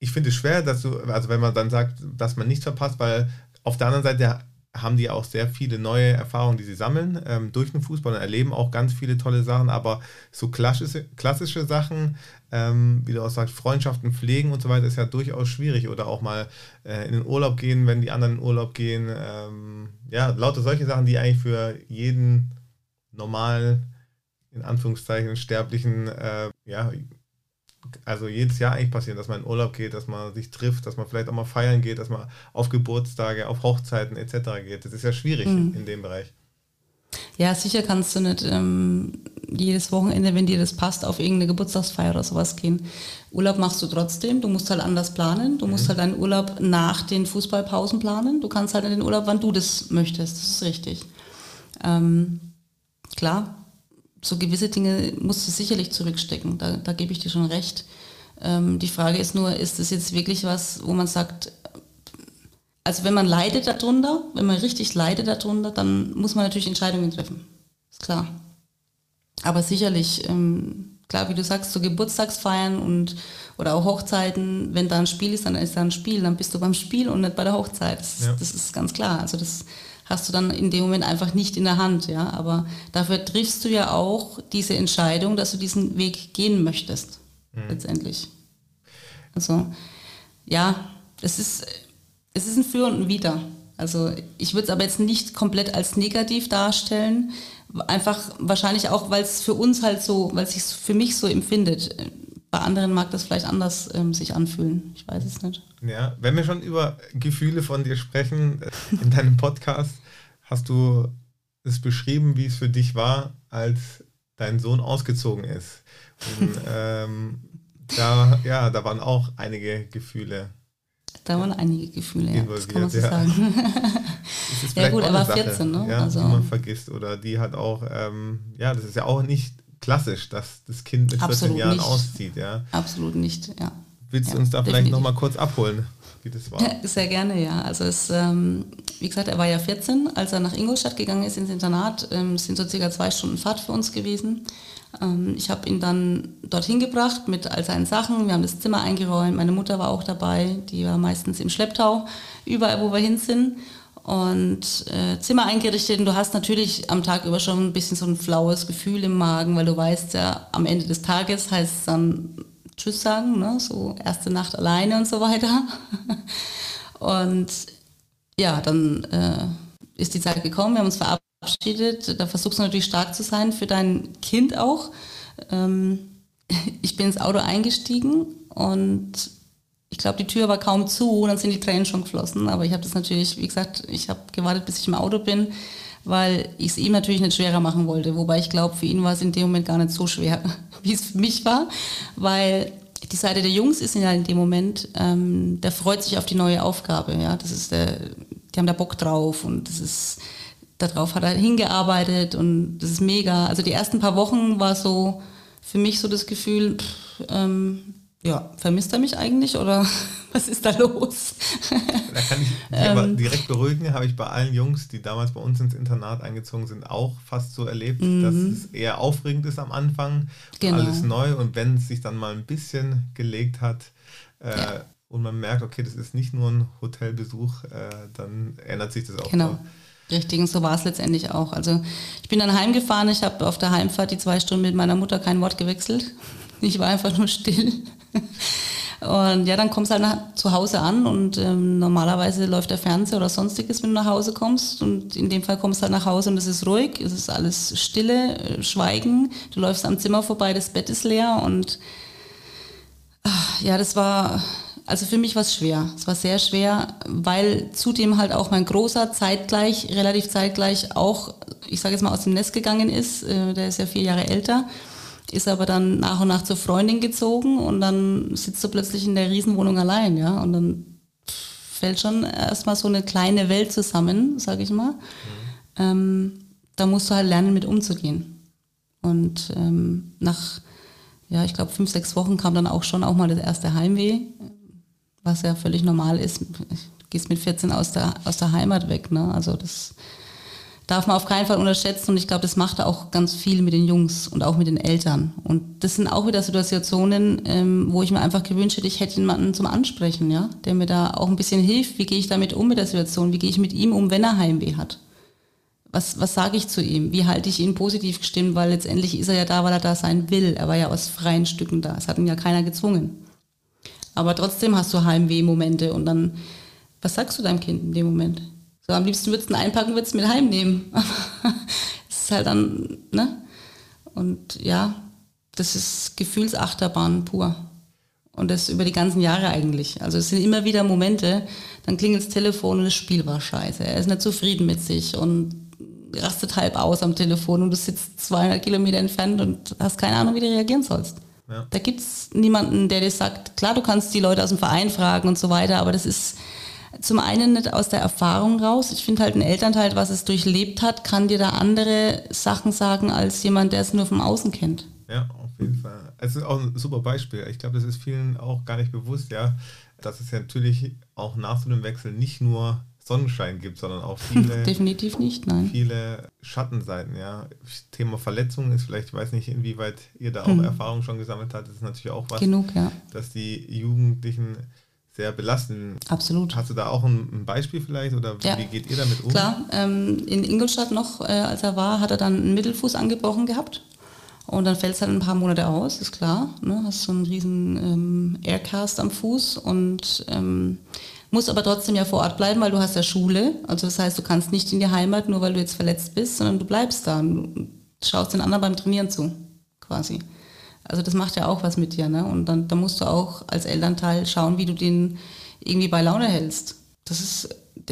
Ich finde es schwer, dass du, also wenn man dann sagt, dass man nichts verpasst, weil auf der anderen Seite haben die auch sehr viele neue Erfahrungen, die sie sammeln ähm, durch den Fußball und erleben auch ganz viele tolle Sachen, aber so klassische, klassische Sachen, ähm, wie du auch sagst, Freundschaften pflegen und so weiter, ist ja durchaus schwierig oder auch mal äh, in den Urlaub gehen, wenn die anderen in den Urlaub gehen. Ähm, ja, lauter solche Sachen, die eigentlich für jeden normalen, in Anführungszeichen, sterblichen äh, ja, also jedes Jahr eigentlich passieren, dass man in Urlaub geht, dass man sich trifft, dass man vielleicht auch mal feiern geht, dass man auf Geburtstage, auf Hochzeiten etc. geht. Das ist ja schwierig mhm. in dem Bereich. Ja, sicher kannst du nicht ähm, jedes Wochenende, wenn dir das passt, auf irgendeine Geburtstagsfeier oder sowas gehen. Urlaub machst du trotzdem, du musst halt anders planen. Du musst mhm. halt deinen Urlaub nach den Fußballpausen planen. Du kannst halt in den Urlaub, wann du das möchtest. Das ist richtig. Ähm, klar, so gewisse Dinge musst du sicherlich zurückstecken, da, da gebe ich dir schon recht. Ähm, die Frage ist nur, ist das jetzt wirklich was, wo man sagt, also wenn man leidet darunter, wenn man richtig leidet darunter, dann muss man natürlich Entscheidungen treffen. Ist klar. Aber sicherlich, ähm, klar, wie du sagst, so Geburtstagsfeiern und oder auch Hochzeiten, wenn da ein Spiel ist, dann ist da ein Spiel, dann bist du beim Spiel und nicht bei der Hochzeit. Das, ja. das ist ganz klar. Also das hast du dann in dem Moment einfach nicht in der Hand, ja. Aber dafür triffst du ja auch diese Entscheidung, dass du diesen Weg gehen möchtest, mhm. letztendlich. Also, ja, es ist, es ist ein Für und ein Wider. Also ich würde es aber jetzt nicht komplett als negativ darstellen, einfach wahrscheinlich auch, weil es für uns halt so, weil es sich für mich so empfindet. Bei anderen mag das vielleicht anders ähm, sich anfühlen. Ich weiß es nicht. Ja, wenn wir schon über Gefühle von dir sprechen äh, in deinem Podcast, hast du es beschrieben, wie es für dich war, als dein Sohn ausgezogen ist. Und, ähm, da, ja, da waren auch einige Gefühle. Da waren einige Gefühle, ja, das kann man so ja. sagen. ja gut, er war 14, ne? Ja, also, die man vergisst. Oder die hat auch, ähm, ja, das ist ja auch nicht klassisch, dass das Kind mit 14 Jahren nicht. auszieht, ja. Absolut nicht, ja. Willst du uns da vielleicht nochmal kurz abholen, wie das war? Sehr gerne, ja. Also es, ähm, wie gesagt, er war ja 14, als er nach Ingolstadt gegangen ist ins Internat, ähm, sind so circa zwei Stunden Fahrt für uns gewesen. Ähm, ich habe ihn dann dorthin gebracht mit all seinen Sachen. Wir haben das Zimmer eingeräumt. Meine Mutter war auch dabei. Die war meistens im Schlepptau, überall, wo wir hin sind und äh, Zimmer eingerichtet und du hast natürlich am Tag über schon ein bisschen so ein flaues Gefühl im Magen, weil du weißt ja, am Ende des Tages heißt es dann Tschüss sagen, ne? so erste Nacht alleine und so weiter. und ja, dann äh, ist die Zeit gekommen, wir haben uns verabschiedet. Da versuchst du natürlich stark zu sein für dein Kind auch. Ähm, ich bin ins Auto eingestiegen und ich glaube, die Tür war kaum zu und dann sind die Tränen schon geflossen. Aber ich habe das natürlich, wie gesagt, ich habe gewartet, bis ich im Auto bin, weil ich es ihm natürlich nicht schwerer machen wollte. Wobei ich glaube, für ihn war es in dem Moment gar nicht so schwer, wie es für mich war, weil die Seite der Jungs ist ja in dem Moment, ähm, der freut sich auf die neue Aufgabe. Ja, das ist der, die haben da Bock drauf und das ist darauf hat er hingearbeitet und das ist mega. Also die ersten paar Wochen war so für mich so das Gefühl, pff, ähm, ja, vermisst er mich eigentlich oder was ist da los? da kann ich dich aber ähm. direkt beruhigen, habe ich bei allen Jungs, die damals bei uns ins Internat eingezogen sind, auch fast so erlebt, mhm. dass es eher aufregend ist am Anfang, genau. alles neu und wenn es sich dann mal ein bisschen gelegt hat äh, ja. und man merkt, okay, das ist nicht nur ein Hotelbesuch, äh, dann ändert sich das auch. Genau. Mal. Richtig, und so war es letztendlich auch. Also ich bin dann heimgefahren, ich habe auf der Heimfahrt die zwei Stunden mit meiner Mutter kein Wort gewechselt. Ich war einfach nur still. Und ja, dann kommst du halt nach, zu Hause an und ähm, normalerweise läuft der Fernseher oder sonstiges, wenn du nach Hause kommst. Und in dem Fall kommst du halt nach Hause und es ist ruhig, es ist alles Stille, äh, Schweigen. Du läufst am Zimmer vorbei, das Bett ist leer und ach, ja, das war, also für mich war es schwer. Es war sehr schwer, weil zudem halt auch mein Großer zeitgleich, relativ zeitgleich auch, ich sage jetzt mal, aus dem Nest gegangen ist. Äh, der ist ja vier Jahre älter ist aber dann nach und nach zur Freundin gezogen und dann sitzt du plötzlich in der Riesenwohnung allein, ja, und dann fällt schon erstmal so eine kleine Welt zusammen, sag ich mal. Mhm. Ähm, da musst du halt lernen, mit umzugehen. Und ähm, nach, ja, ich glaube, fünf, sechs Wochen kam dann auch schon auch mal das erste Heimweh, was ja völlig normal ist. Du gehst mit 14 aus der, aus der Heimat weg, ne? Also das darf man auf keinen Fall unterschätzen und ich glaube, das macht auch ganz viel mit den Jungs und auch mit den Eltern. Und das sind auch wieder Situationen, ähm, wo ich mir einfach gewünscht hätte, ich hätte jemanden zum Ansprechen, ja, der mir da auch ein bisschen hilft. Wie gehe ich damit um mit der Situation? Wie gehe ich mit ihm um, wenn er Heimweh hat? Was, was sage ich zu ihm? Wie halte ich ihn positiv gestimmt? Weil letztendlich ist er ja da, weil er da sein will. Er war ja aus freien Stücken da. Es hat ihn ja keiner gezwungen. Aber trotzdem hast du Heimweh-Momente und dann, was sagst du deinem Kind in dem Moment? So, am liebsten würdest du ihn einpacken, würdest du mit heimnehmen. es ist halt dann, ne? Und ja, das ist Gefühlsachterbahn pur. Und das über die ganzen Jahre eigentlich. Also es sind immer wieder Momente, dann klingelt das Telefon und das Spiel war scheiße. Er ist nicht zufrieden mit sich und rastet halb aus am Telefon und du sitzt 200 Kilometer entfernt und hast keine Ahnung, wie du reagieren sollst. Ja. Da gibt es niemanden, der dir sagt, klar, du kannst die Leute aus dem Verein fragen und so weiter, aber das ist zum einen nicht aus der Erfahrung raus. Ich finde halt ein Elternteil, was es durchlebt hat, kann dir da andere Sachen sagen als jemand, der es nur vom Außen kennt. Ja, auf jeden Fall. Es ist auch ein super Beispiel. Ich glaube, das ist vielen auch gar nicht bewusst, ja, dass es ja natürlich auch nach so einem Wechsel nicht nur Sonnenschein gibt, sondern auch viele definitiv nicht, nein. Viele Schattenseiten, ja. Thema Verletzungen ist vielleicht, ich weiß nicht, inwieweit ihr da auch hm. Erfahrung schon gesammelt habt, das ist natürlich auch was, Genug, ja. dass die Jugendlichen sehr belastend. Absolut. Hast du da auch ein, Beispiel vielleicht oder ja. wie geht ihr damit um? Klar, ähm, in Ingolstadt noch, äh, als er war, hat er dann einen Mittelfuß angebrochen gehabt. Und dann fällt es halt ein paar Monate aus, ist klar. Ne? Hast so einen riesen ähm, Aircast am Fuß und ähm, muss aber trotzdem ja vor Ort bleiben, weil du hast ja Schule. Also das heißt, du kannst nicht in die Heimat, nur weil du jetzt verletzt bist, sondern du bleibst da und schaust den anderen beim Trainieren zu, quasi. Also das macht ja auch was mit dir. Ne? Und dann, dann musst du auch als Elternteil schauen, wie du den irgendwie bei Laune hältst. Das ist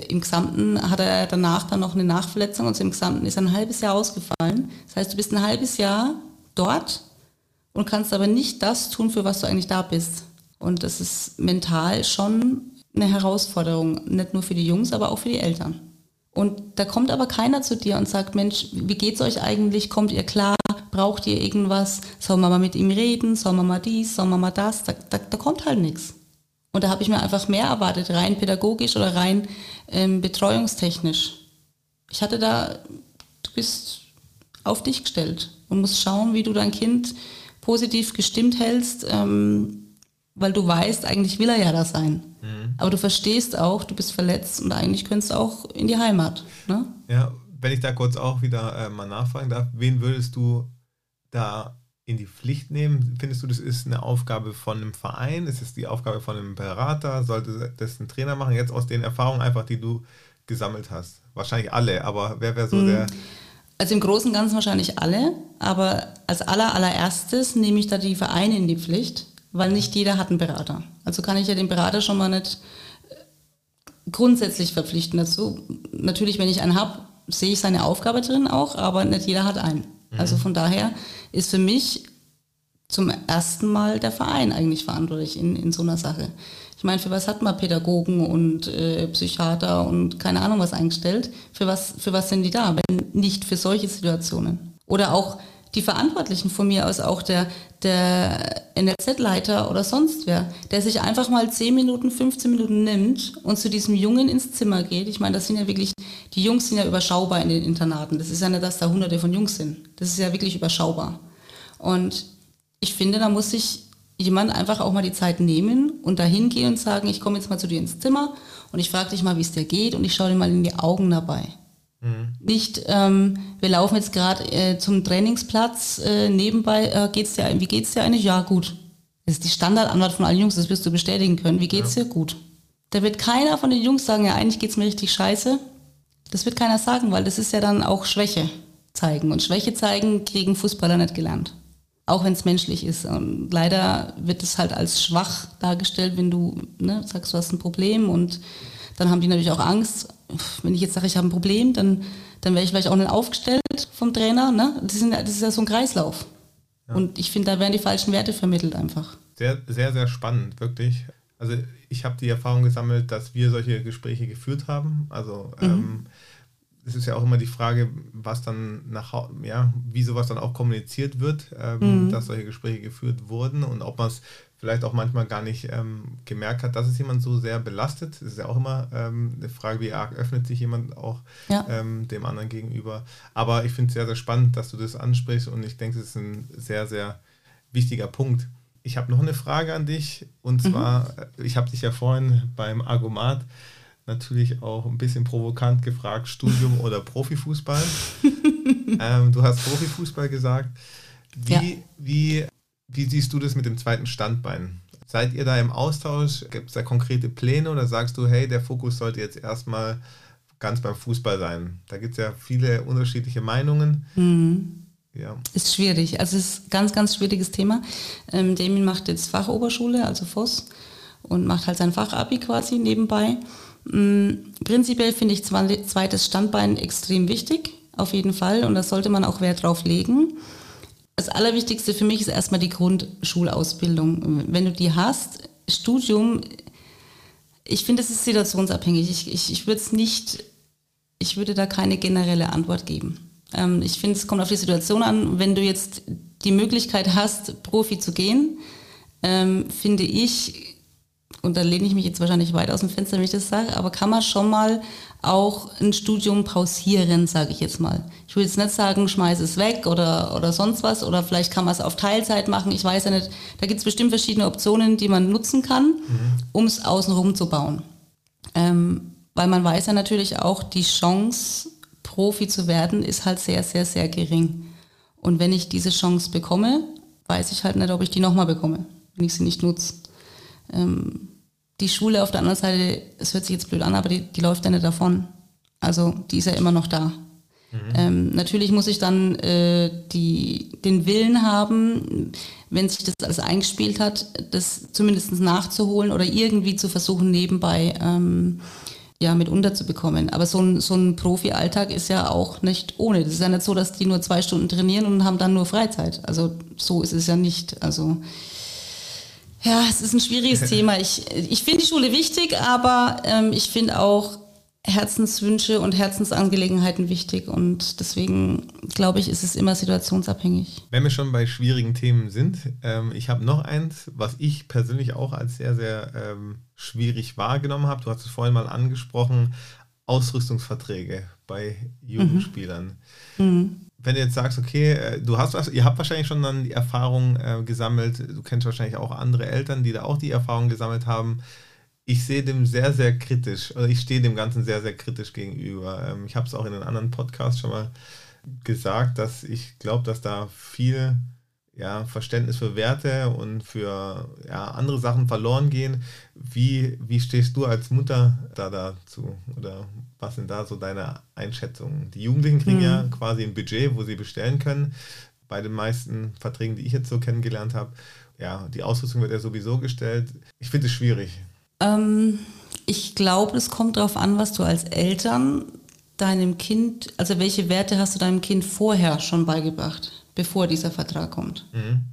im Gesamten hat er danach dann noch eine Nachverletzung und im Gesamten ist er ein halbes Jahr ausgefallen. Das heißt, du bist ein halbes Jahr dort und kannst aber nicht das tun, für was du eigentlich da bist. Und das ist mental schon eine Herausforderung, nicht nur für die Jungs, aber auch für die Eltern. Und da kommt aber keiner zu dir und sagt, Mensch, wie geht's euch eigentlich? Kommt ihr klar? Braucht ihr irgendwas? Sollen wir mal mit ihm reden? Sollen wir mal dies? Sollen wir mal das? Da, da, da kommt halt nichts. Und da habe ich mir einfach mehr erwartet, rein pädagogisch oder rein ähm, betreuungstechnisch. Ich hatte da, du bist auf dich gestellt und musst schauen, wie du dein Kind positiv gestimmt hältst, ähm, weil du weißt, eigentlich will er ja da sein. Mhm. Aber du verstehst auch, du bist verletzt und eigentlich könntest du auch in die Heimat. Ne? Ja, wenn ich da kurz auch wieder äh, mal nachfragen darf, wen würdest du da in die Pflicht nehmen? Findest du, das ist eine Aufgabe von einem Verein? Ist es die Aufgabe von einem Berater? Sollte das ein Trainer machen? Jetzt aus den Erfahrungen einfach, die du gesammelt hast. Wahrscheinlich alle, aber wer wäre so mhm. der... Also im Großen und Ganzen wahrscheinlich alle, aber als aller, allererstes nehme ich da die Vereine in die Pflicht, weil nicht jeder hat einen Berater. Also kann ich ja den Berater schon mal nicht äh, grundsätzlich verpflichten dazu. Natürlich, wenn ich einen habe, sehe ich seine Aufgabe drin auch, aber nicht jeder hat einen. Mhm. Also von daher ist für mich zum ersten Mal der Verein eigentlich verantwortlich in, in so einer Sache. Ich meine, für was hat man Pädagogen und äh, Psychiater und keine Ahnung was eingestellt? Für was, für was sind die da, wenn nicht für solche Situationen? Oder auch die Verantwortlichen von mir aus, auch der, der NLZ-Leiter oder sonst wer, der sich einfach mal 10 Minuten, 15 Minuten nimmt und zu diesem Jungen ins Zimmer geht. Ich meine, das sind ja wirklich, die Jungs sind ja überschaubar in den Internaten. Das ist ja nicht, dass da hunderte von Jungs sind. Das ist ja wirklich überschaubar. Und ich finde, da muss sich jemand einfach auch mal die Zeit nehmen und dahin gehen und sagen, ich komme jetzt mal zu dir ins Zimmer und ich frage dich mal, wie es dir geht und ich schaue dir mal in die Augen dabei. Mhm. Nicht, ähm, wir laufen jetzt gerade äh, zum Trainingsplatz, äh, nebenbei, äh, geht's dir, wie geht's dir eigentlich? Ja, gut. Das ist die Standardantwort von allen Jungs, das wirst du bestätigen können. Wie geht's ja. dir? Gut. Da wird keiner von den Jungs sagen, ja, eigentlich geht's mir richtig scheiße. Das wird keiner sagen, weil das ist ja dann auch Schwäche zeigen. Und Schwäche zeigen kriegen Fußballer nicht gelernt auch wenn es menschlich ist. Und leider wird es halt als schwach dargestellt, wenn du ne, sagst, du hast ein Problem und dann haben die natürlich auch Angst. Wenn ich jetzt sage, ich habe ein Problem, dann, dann wäre ich vielleicht auch nicht aufgestellt vom Trainer. Ne? Das, sind, das ist ja so ein Kreislauf. Ja. Und ich finde, da werden die falschen Werte vermittelt einfach. Sehr, sehr, sehr spannend, wirklich. Also ich habe die Erfahrung gesammelt, dass wir solche Gespräche geführt haben. Also mhm. ähm, es ist ja auch immer die Frage, was dann nach, ja, wie sowas dann auch kommuniziert wird, ähm, mhm. dass solche Gespräche geführt wurden und ob man es vielleicht auch manchmal gar nicht ähm, gemerkt hat, dass es jemand so sehr belastet. Es ist ja auch immer ähm, eine Frage, wie arg öffnet sich jemand auch ja. Ähm, dem anderen gegenüber. Aber ich finde es sehr, sehr spannend, dass du das ansprichst und ich denke, es ist ein sehr, sehr wichtiger Punkt. Ich habe noch eine Frage an dich und mhm. zwar, mhm. ich habe dich ja vorhin beim Argomat natürlich auch ein bisschen provokant gefragt, Studium oder Profifußball. ähm, du hast Profifußball gesagt. Wie, ja. wie, wie siehst du das mit dem zweiten Standbein? Seid ihr da im Austausch? Gibt es da konkrete Pläne oder sagst du, hey, der Fokus sollte jetzt erstmal ganz beim Fußball sein? Da gibt es ja viele unterschiedliche Meinungen. Mhm. Ja. Ist schwierig. Also es ist ein ganz, ganz schwieriges Thema. Ähm, Damien macht jetzt Fachoberschule, also FOS, und macht halt sein Fachabi quasi nebenbei. Mm, prinzipiell finde ich zweites Standbein extrem wichtig, auf jeden Fall, und da sollte man auch Wert drauf legen. Das Allerwichtigste für mich ist erstmal die Grundschulausbildung. Wenn du die hast, Studium, ich finde, es ist situationsabhängig. Ich, ich, ich würde es nicht, ich würde da keine generelle Antwort geben. Ähm, ich finde, es kommt auf die Situation an. Wenn du jetzt die Möglichkeit hast, Profi zu gehen, ähm, finde ich, und da lehne ich mich jetzt wahrscheinlich weit aus dem Fenster, wenn ich das sage, aber kann man schon mal auch ein Studium pausieren, sage ich jetzt mal. Ich will jetzt nicht sagen, schmeiß es weg oder, oder sonst was, oder vielleicht kann man es auf Teilzeit machen, ich weiß ja nicht. Da gibt es bestimmt verschiedene Optionen, die man nutzen kann, mhm. um es außenrum zu bauen. Ähm, weil man weiß ja natürlich auch, die Chance, Profi zu werden, ist halt sehr, sehr, sehr gering. Und wenn ich diese Chance bekomme, weiß ich halt nicht, ob ich die nochmal bekomme, wenn ich sie nicht nutze. Ähm, die Schule auf der anderen Seite, es hört sich jetzt blöd an, aber die, die läuft ja nicht davon. Also die ist ja immer noch da. Mhm. Ähm, natürlich muss ich dann äh, die, den Willen haben, wenn sich das alles eingespielt hat, das zumindest nachzuholen oder irgendwie zu versuchen, nebenbei ähm, ja, mit unterzubekommen. Aber so ein, so ein Profi-Alltag ist ja auch nicht ohne. Das ist ja nicht so, dass die nur zwei Stunden trainieren und haben dann nur Freizeit. Also so ist es ja nicht. Also ja, es ist ein schwieriges Thema. Ich, ich finde die Schule wichtig, aber ähm, ich finde auch Herzenswünsche und Herzensangelegenheiten wichtig und deswegen glaube ich, ist es immer situationsabhängig. Wenn wir schon bei schwierigen Themen sind, ähm, ich habe noch eins, was ich persönlich auch als sehr, sehr ähm, schwierig wahrgenommen habe. Du hast es vorhin mal angesprochen, Ausrüstungsverträge bei Jugendspielern. Mhm. Mhm wenn du jetzt sagst, okay, äh, du hast was, ihr habt wahrscheinlich schon dann die Erfahrung äh, gesammelt, du kennst wahrscheinlich auch andere Eltern, die da auch die Erfahrung gesammelt haben. Ich sehe dem sehr, sehr kritisch, oder ich stehe dem Ganzen sehr, sehr kritisch gegenüber. Ähm, ich habe es auch in einem anderen Podcast schon mal gesagt, dass ich glaube, dass da viel ja, Verständnis für Werte und für ja, andere Sachen verloren gehen. Wie, wie stehst du als Mutter da dazu? Oder was sind da so deine Einschätzungen? Die Jugendlichen kriegen mhm. ja quasi ein Budget, wo sie bestellen können. Bei den meisten Verträgen, die ich jetzt so kennengelernt habe, ja, die Ausrüstung wird ja sowieso gestellt. Ich finde es schwierig. Ähm, ich glaube, es kommt darauf an, was du als Eltern deinem Kind, also welche Werte hast du deinem Kind vorher schon beigebracht? bevor dieser Vertrag kommt. Mhm.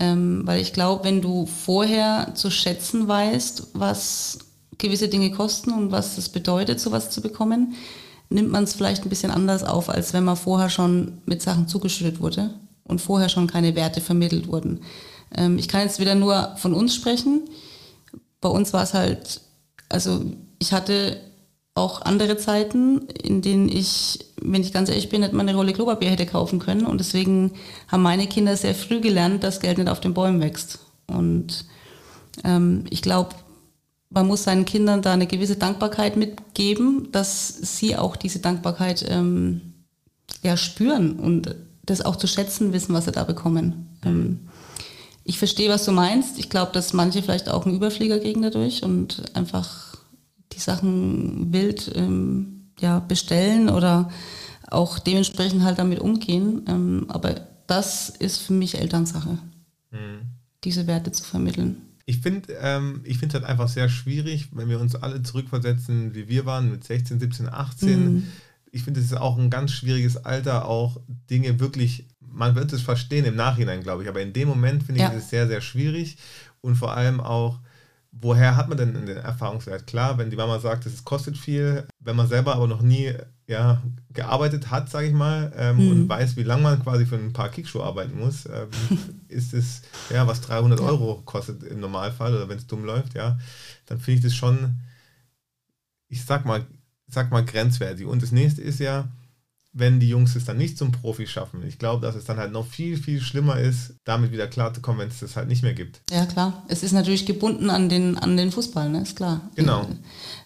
Ähm, weil ich glaube, wenn du vorher zu schätzen weißt, was gewisse Dinge kosten und was es bedeutet, sowas zu bekommen, nimmt man es vielleicht ein bisschen anders auf, als wenn man vorher schon mit Sachen zugeschüttet wurde und vorher schon keine Werte vermittelt wurden. Ähm, ich kann jetzt wieder nur von uns sprechen. Bei uns war es halt, also ich hatte auch andere Zeiten, in denen ich, wenn ich ganz ehrlich bin, nicht mal eine Rolle Klopapier hätte kaufen können. Und deswegen haben meine Kinder sehr früh gelernt, dass Geld nicht auf den Bäumen wächst. Und ähm, ich glaube, man muss seinen Kindern da eine gewisse Dankbarkeit mitgeben, dass sie auch diese Dankbarkeit ähm, ja, spüren und das auch zu schätzen wissen, was sie da bekommen. Ähm, ich verstehe, was du meinst. Ich glaube, dass manche vielleicht auch einen Überflieger kriegen dadurch und einfach die Sachen wild ähm, ja, bestellen oder auch dementsprechend halt damit umgehen. Ähm, aber das ist für mich Elternsache, mhm. diese Werte zu vermitteln. Ich finde ähm, es halt einfach sehr schwierig, wenn wir uns alle zurückversetzen, wie wir waren mit 16, 17, 18. Mhm. Ich finde, es ist auch ein ganz schwieriges Alter, auch Dinge wirklich, man wird es verstehen im Nachhinein, glaube ich, aber in dem Moment finde ich es sehr, sehr schwierig und vor allem auch woher hat man denn den Erfahrungswert? Klar, wenn die Mama sagt, es kostet viel, wenn man selber aber noch nie ja, gearbeitet hat, sage ich mal, ähm, mhm. und weiß, wie lange man quasi für ein paar Kickschuhe arbeiten muss, ähm, ist es, ja, was 300 Euro kostet im Normalfall oder wenn es dumm läuft, ja, dann finde ich das schon, ich sag mal, sag mal grenzwertig. Und das nächste ist ja, wenn die Jungs es dann nicht zum Profi schaffen. Ich glaube, dass es dann halt noch viel, viel schlimmer ist, damit wieder klarzukommen, wenn es das halt nicht mehr gibt. Ja, klar. Es ist natürlich gebunden an den, an den Fußball, ne? ist klar. Genau.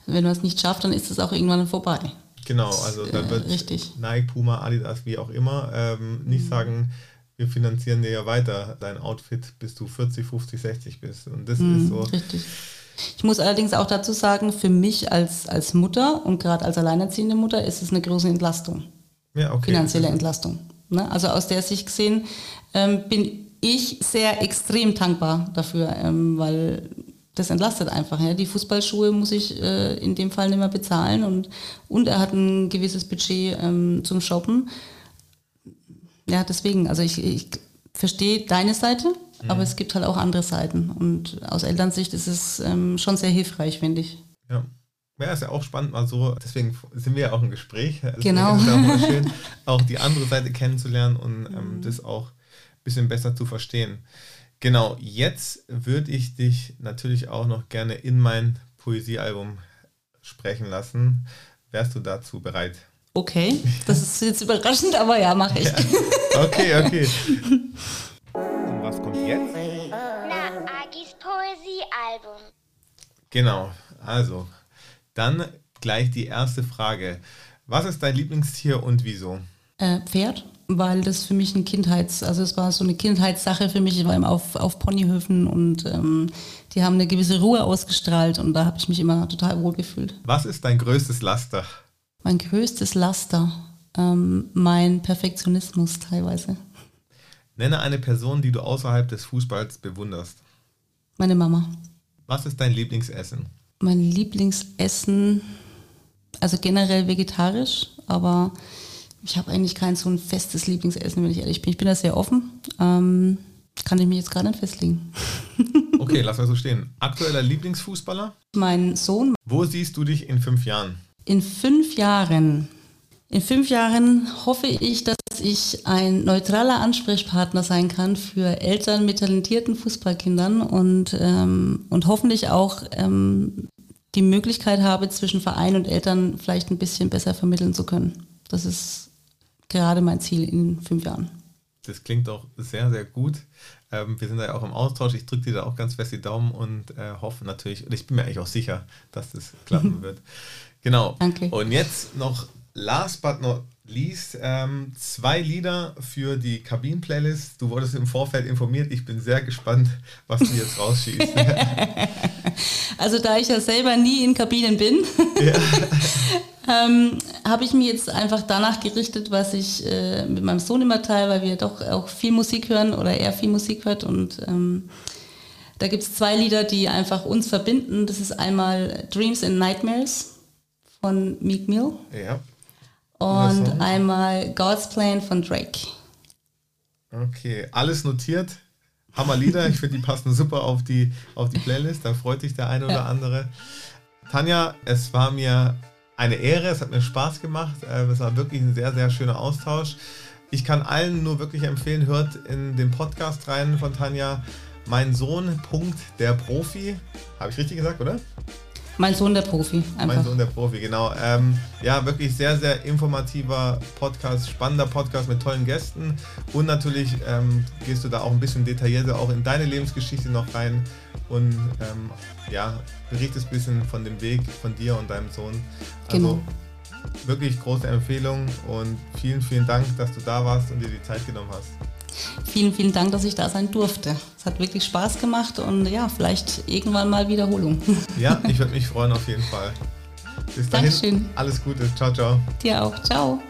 Wenn man es nicht schafft, dann ist es auch irgendwann vorbei. Genau, also dann wird richtig. Nike, Puma, Adidas, wie auch immer, ähm, nicht mhm. sagen, wir finanzieren dir ja weiter dein Outfit, bis du 40, 50, 60 bist. Und das mhm, ist so. Richtig. Ich muss allerdings auch dazu sagen, für mich als, als Mutter und gerade als alleinerziehende Mutter ist es eine große Entlastung ja, okay. finanzielle Entlastung. Ne? Also aus der Sicht gesehen ähm, bin ich sehr extrem dankbar dafür, ähm, weil das entlastet einfach. Ja? Die Fußballschuhe muss ich äh, in dem Fall nicht mehr bezahlen und, und er hat ein gewisses Budget ähm, zum Shoppen. Ja, deswegen, also ich, ich verstehe deine Seite, mhm. aber es gibt halt auch andere Seiten und aus Elternsicht ist es ähm, schon sehr hilfreich, finde ich. Ja. Ja, ist ja auch spannend, mal so, deswegen sind wir ja auch im Gespräch. Genau. Ist auch schön, auch die andere Seite kennenzulernen und ähm, mhm. das auch ein bisschen besser zu verstehen. Genau, jetzt würde ich dich natürlich auch noch gerne in mein Poesiealbum sprechen lassen. Wärst du dazu bereit? Okay, das ist jetzt überraschend, aber ja, mache ich. Ja. Okay, okay. Und was kommt jetzt? Na, Agis Poesiealbum. Genau, also dann gleich die erste Frage. Was ist dein Lieblingstier und wieso? Äh, Pferd, weil das für mich ein Kindheits-, also es war so eine Kindheitssache für mich. Ich war immer auf, auf Ponyhöfen und ähm, die haben eine gewisse Ruhe ausgestrahlt und da habe ich mich immer total wohl gefühlt. Was ist dein größtes Laster? Mein größtes Laster, ähm, mein Perfektionismus teilweise. Nenne eine Person, die du außerhalb des Fußballs bewunderst. Meine Mama. Was ist dein Lieblingsessen? Mein Lieblingsessen, also generell vegetarisch, aber ich habe eigentlich kein so ein festes Lieblingsessen, wenn ich ehrlich bin. Ich bin da sehr offen. Ähm, kann ich mich jetzt gerade nicht festlegen. okay, lass mal so stehen. Aktueller Lieblingsfußballer? Mein Sohn. Wo siehst du dich in fünf Jahren? In fünf Jahren. In fünf Jahren hoffe ich, dass ich ein neutraler Ansprechpartner sein kann für Eltern mit talentierten Fußballkindern und, ähm, und hoffentlich auch ähm, die Möglichkeit habe, zwischen Verein und Eltern vielleicht ein bisschen besser vermitteln zu können. Das ist gerade mein Ziel in fünf Jahren. Das klingt auch sehr, sehr gut. Ähm, wir sind da ja auch im Austausch. Ich drücke dir da auch ganz fest die Daumen und äh, hoffe natürlich, und ich bin mir eigentlich auch sicher, dass das klappen wird. Genau. Danke. Und jetzt noch last but not least ähm, zwei Lieder für die Kabinen-Playlist. Du wurdest im Vorfeld informiert. Ich bin sehr gespannt, was du jetzt rausschießt. also da ich ja selber nie in Kabinen bin, ja. ähm, habe ich mich jetzt einfach danach gerichtet, was ich äh, mit meinem Sohn immer teile, weil wir doch auch viel Musik hören oder er viel Musik hört und ähm, da gibt es zwei Lieder, die einfach uns verbinden. Das ist einmal Dreams and Nightmares von Meek Mill. Ja und einmal God's Plan von Drake. Okay, alles notiert. Hammer Lieder. Ich finde, die passen super auf die, auf die Playlist. Da freut sich der eine oder Ja. andere. Tanja, es war mir eine Ehre. Es hat mir Spaß gemacht. Äh, Es war wirklich ein sehr, sehr schöner Austausch. Ich kann allen nur wirklich empfehlen, hört in den Podcast rein von Tanja. Mein Sohn, Punkt, der Profi. Habe ich richtig gesagt, oder? Mein Sohn, der Profi. Mein Einfach. Sohn, der Profi, genau. Ähm, ja, wirklich sehr, sehr informativer Podcast, spannender Podcast mit tollen Gästen. Und natürlich ähm, gehst du da auch ein bisschen detaillierter auch in deine Lebensgeschichte noch rein und ähm, ja, berichtest ein bisschen von dem Weg von dir und deinem Sohn. Also Genau. wirklich große Empfehlung und vielen, vielen Dank, dass du da warst und dir die Zeit genommen hast. Vielen, vielen Dank, dass ich da sein durfte. Es hat wirklich Spaß gemacht und ja, vielleicht irgendwann mal Wiederholung. Ja, ich würde mich freuen auf jeden Fall. Bis dahin, Dankeschön. alles Gute. Ciao, ciao. Dir auch. Ciao.